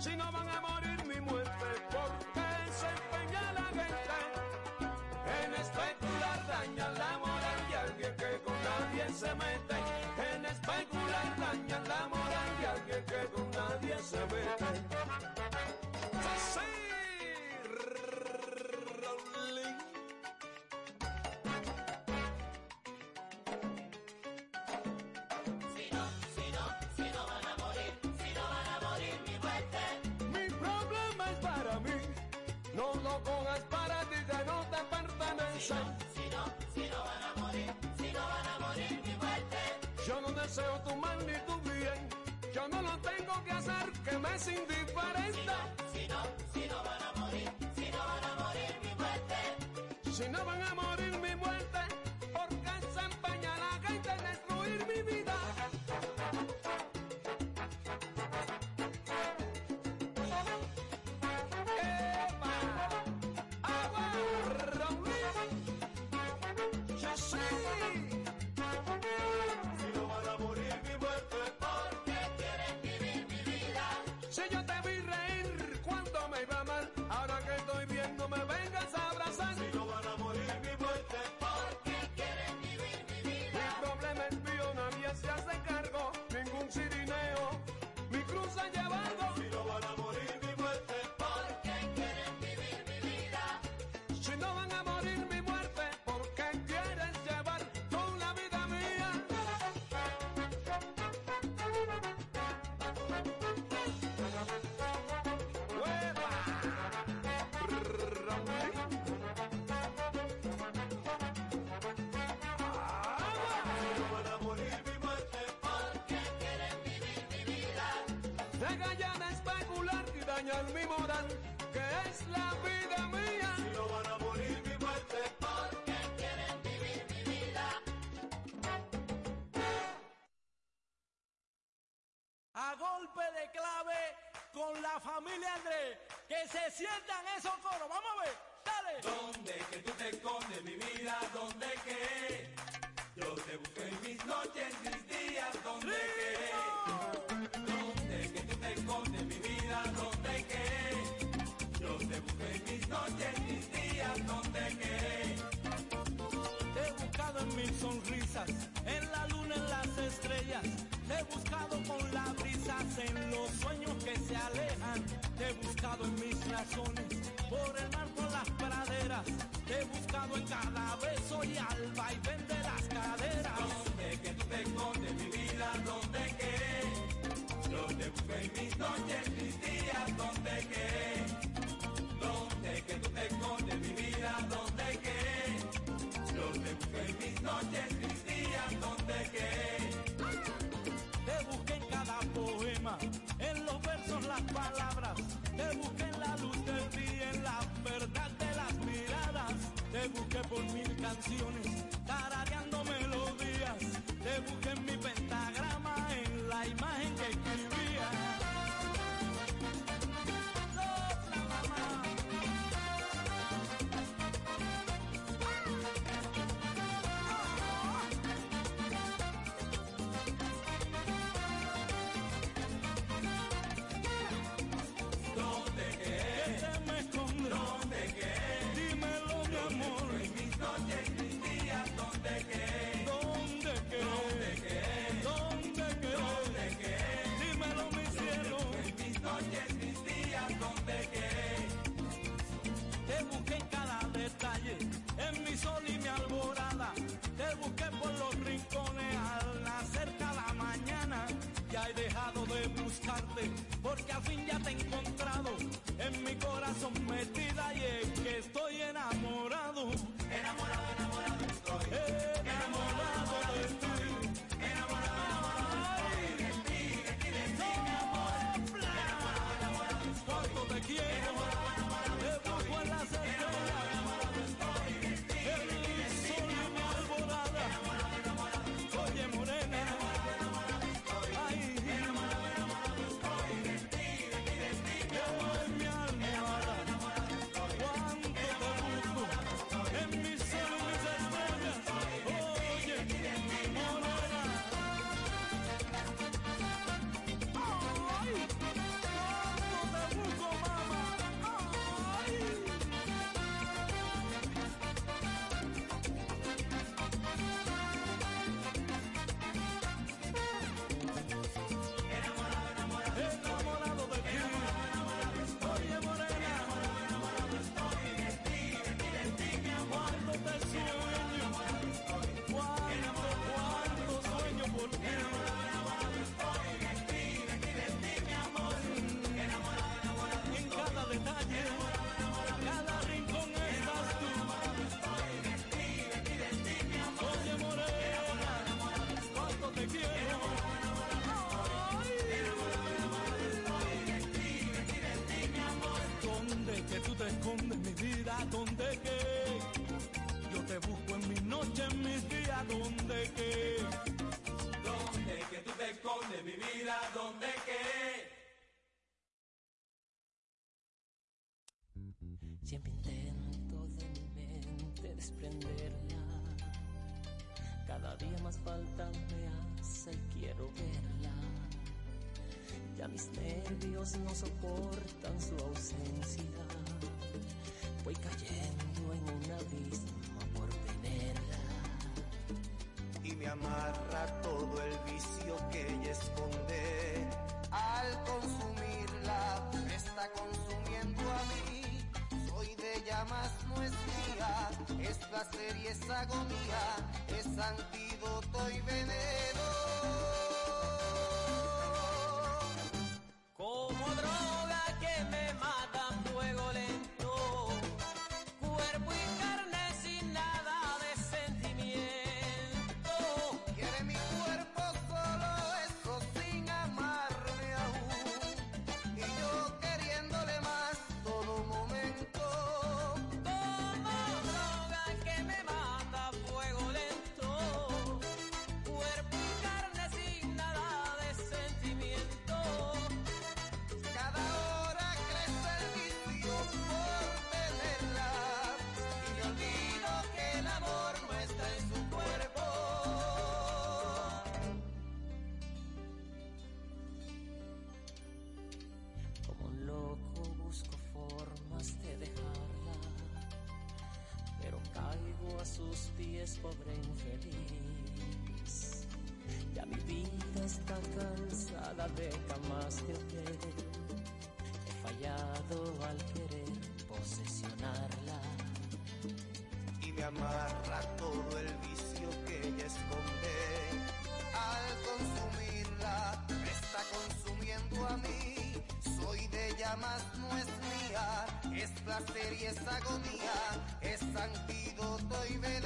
Si no van a morir mi muerte, porque se empeña la gente en especular, daña la moral de alguien que con nadie se mete. En especular, daña la moral de alguien que con nadie se mete. Sí, Rolling. No cojas para ti que no te pertenece. Yo no deseo tu mal ni tu bien, yo no lo tengo que hacer que me es indiferente. Si no van a morir mi muerte, porque se empeña la gente en destruir mi vida. Mi moral, que es la vida mía. Si no van a morir mi muerte, porque quieren vivir mi vida. A golpe de clave con la familia Andrés. Que se sientan esos coros. Vamos a ver. Dale. ¿Dónde que tú te escondes mi vida? ¿Dónde que? Yo te busqué en mis noches, en mis días, ¿dónde que? ¿Dónde que tú te escondes mi vida? Te busqué en mis noches, mis días, ¿dónde que? Te he buscado en mis sonrisas, en la luna, en las estrellas. He buscado con las brisas, en los sueños que se alejan. He buscado en mis razones, por el mar, por las praderas. He buscado en cada beso y al vaivén de las caderas. ¿Dónde que tú te escondes mi vida? ¿Dónde que? Yo te busqué en mis noches, mis días, ¿dónde que? ¿Dónde que tú te mi vida? ¿Dónde que? Yo te busqué en mis noches, mis días, ¿dónde que? Te busqué en cada poema, en los versos las palabras. Te busqué en la luz del día, en la verdad de las miradas. Te busqué por mil canciones, tarareando melodías. Te busqué en mi pentagrama, en la imagen que noches, mis días, ¿dónde que? Te busqué en cada detalle, en mi sol y mi alborada. Te busqué por los rincones al nacer cada mañana. Ya he dejado de buscarte, porque al fin ya te he encontrado. En mi corazón metida y es que estoy enamorado. Enamorado, enamorado estoy. Enamorado Busco en las estrellas, Siempre intento de mi mente desprenderla. Cada día más falta me hace y quiero verla. Ya mis nervios no soportan su ausencia. Voy cayendo en un abismo por tenerla. y me amarra todo el vicio que ella esconde. Al consumirla, me está consumiendo a mí. Más no es mía. Es placer y es agonía, es antídoto y veneno. tus pies, pobre infeliz. Ya mi vida está cansada de jamás de hotel. He fallado al querer posesionarla. Y me amarra todo el vicio que ella esconde. Al consumirla, me está consumiendo a mí. Soy de ella más, no es mía. Es placer y es agonía. Es antídoto y veneno.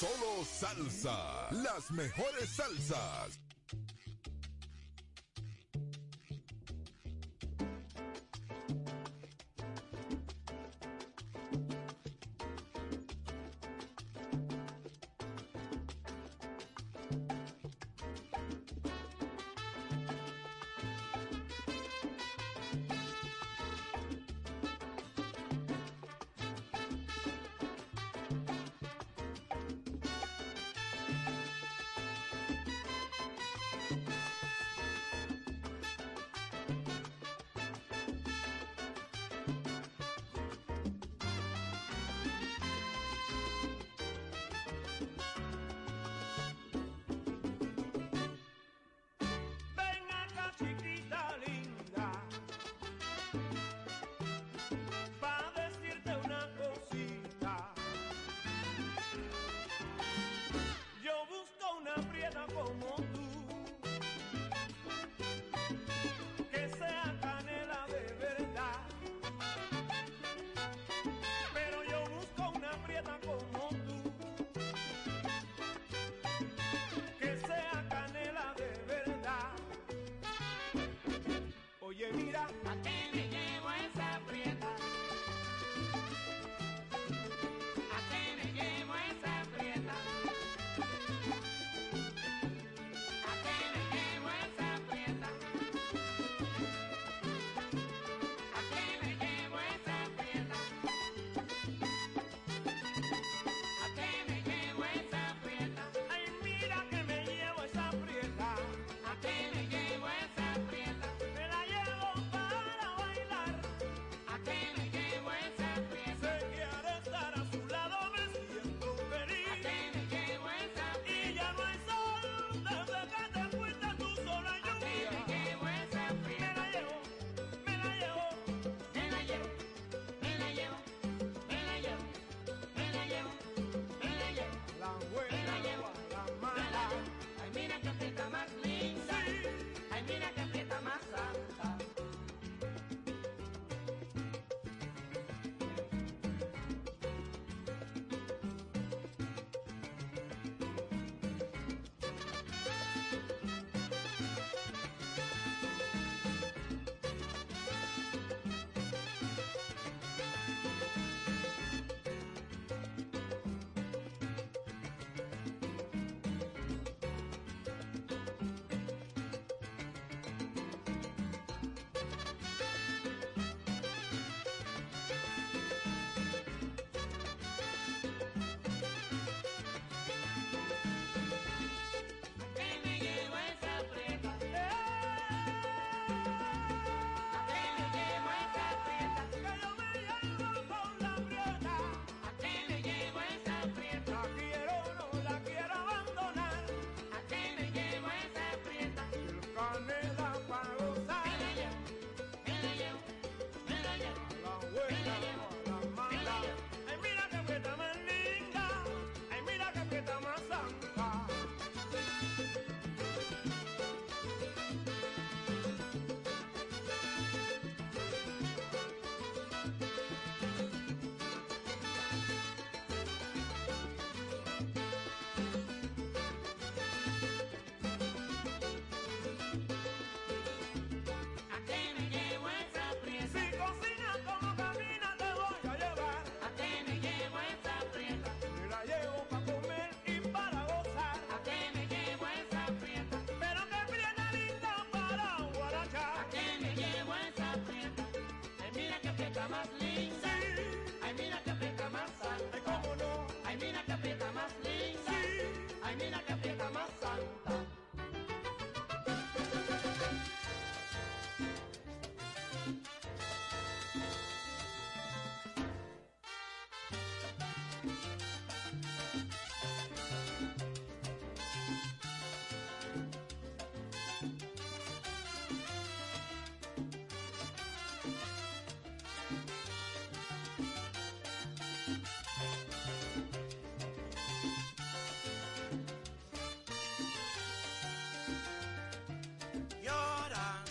Solo salsa. Las mejores salsas.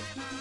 Hola.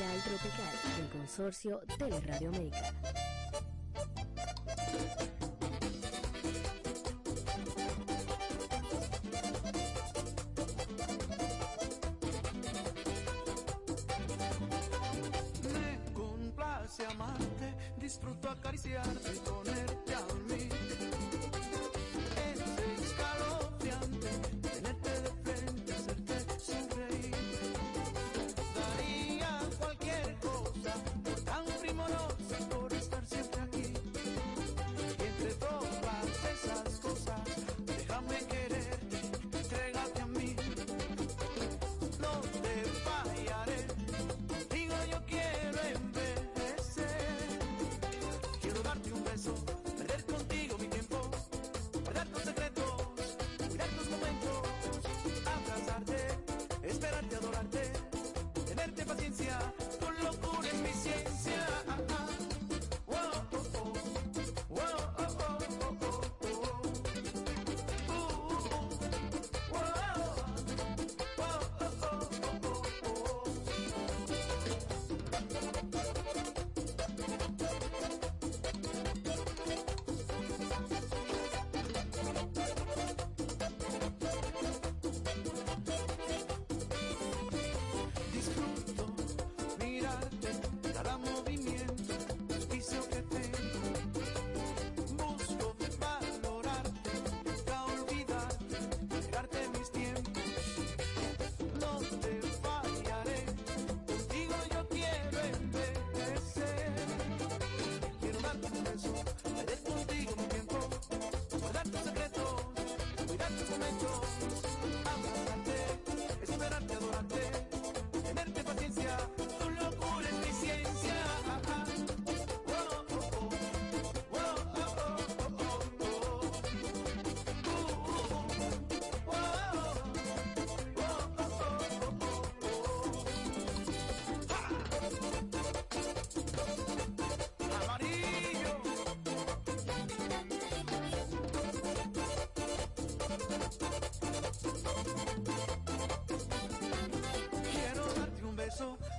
Tropical Tropical del consorcio Teleradio América. Me complace amarte, disfruto acariciarte.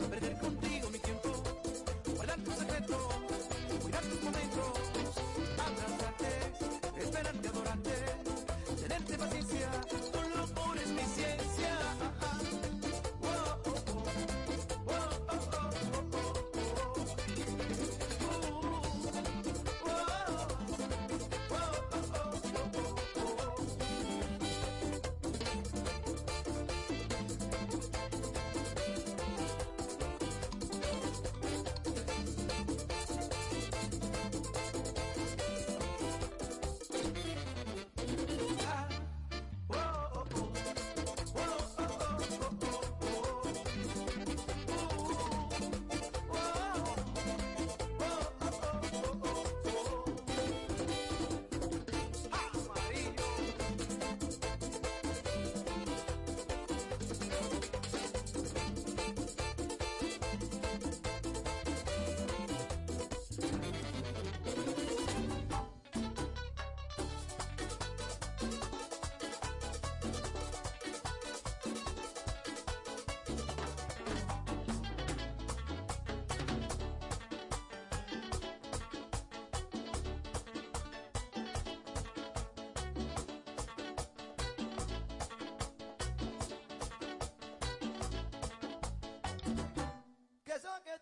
perder contigo.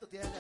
tiene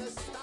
Esa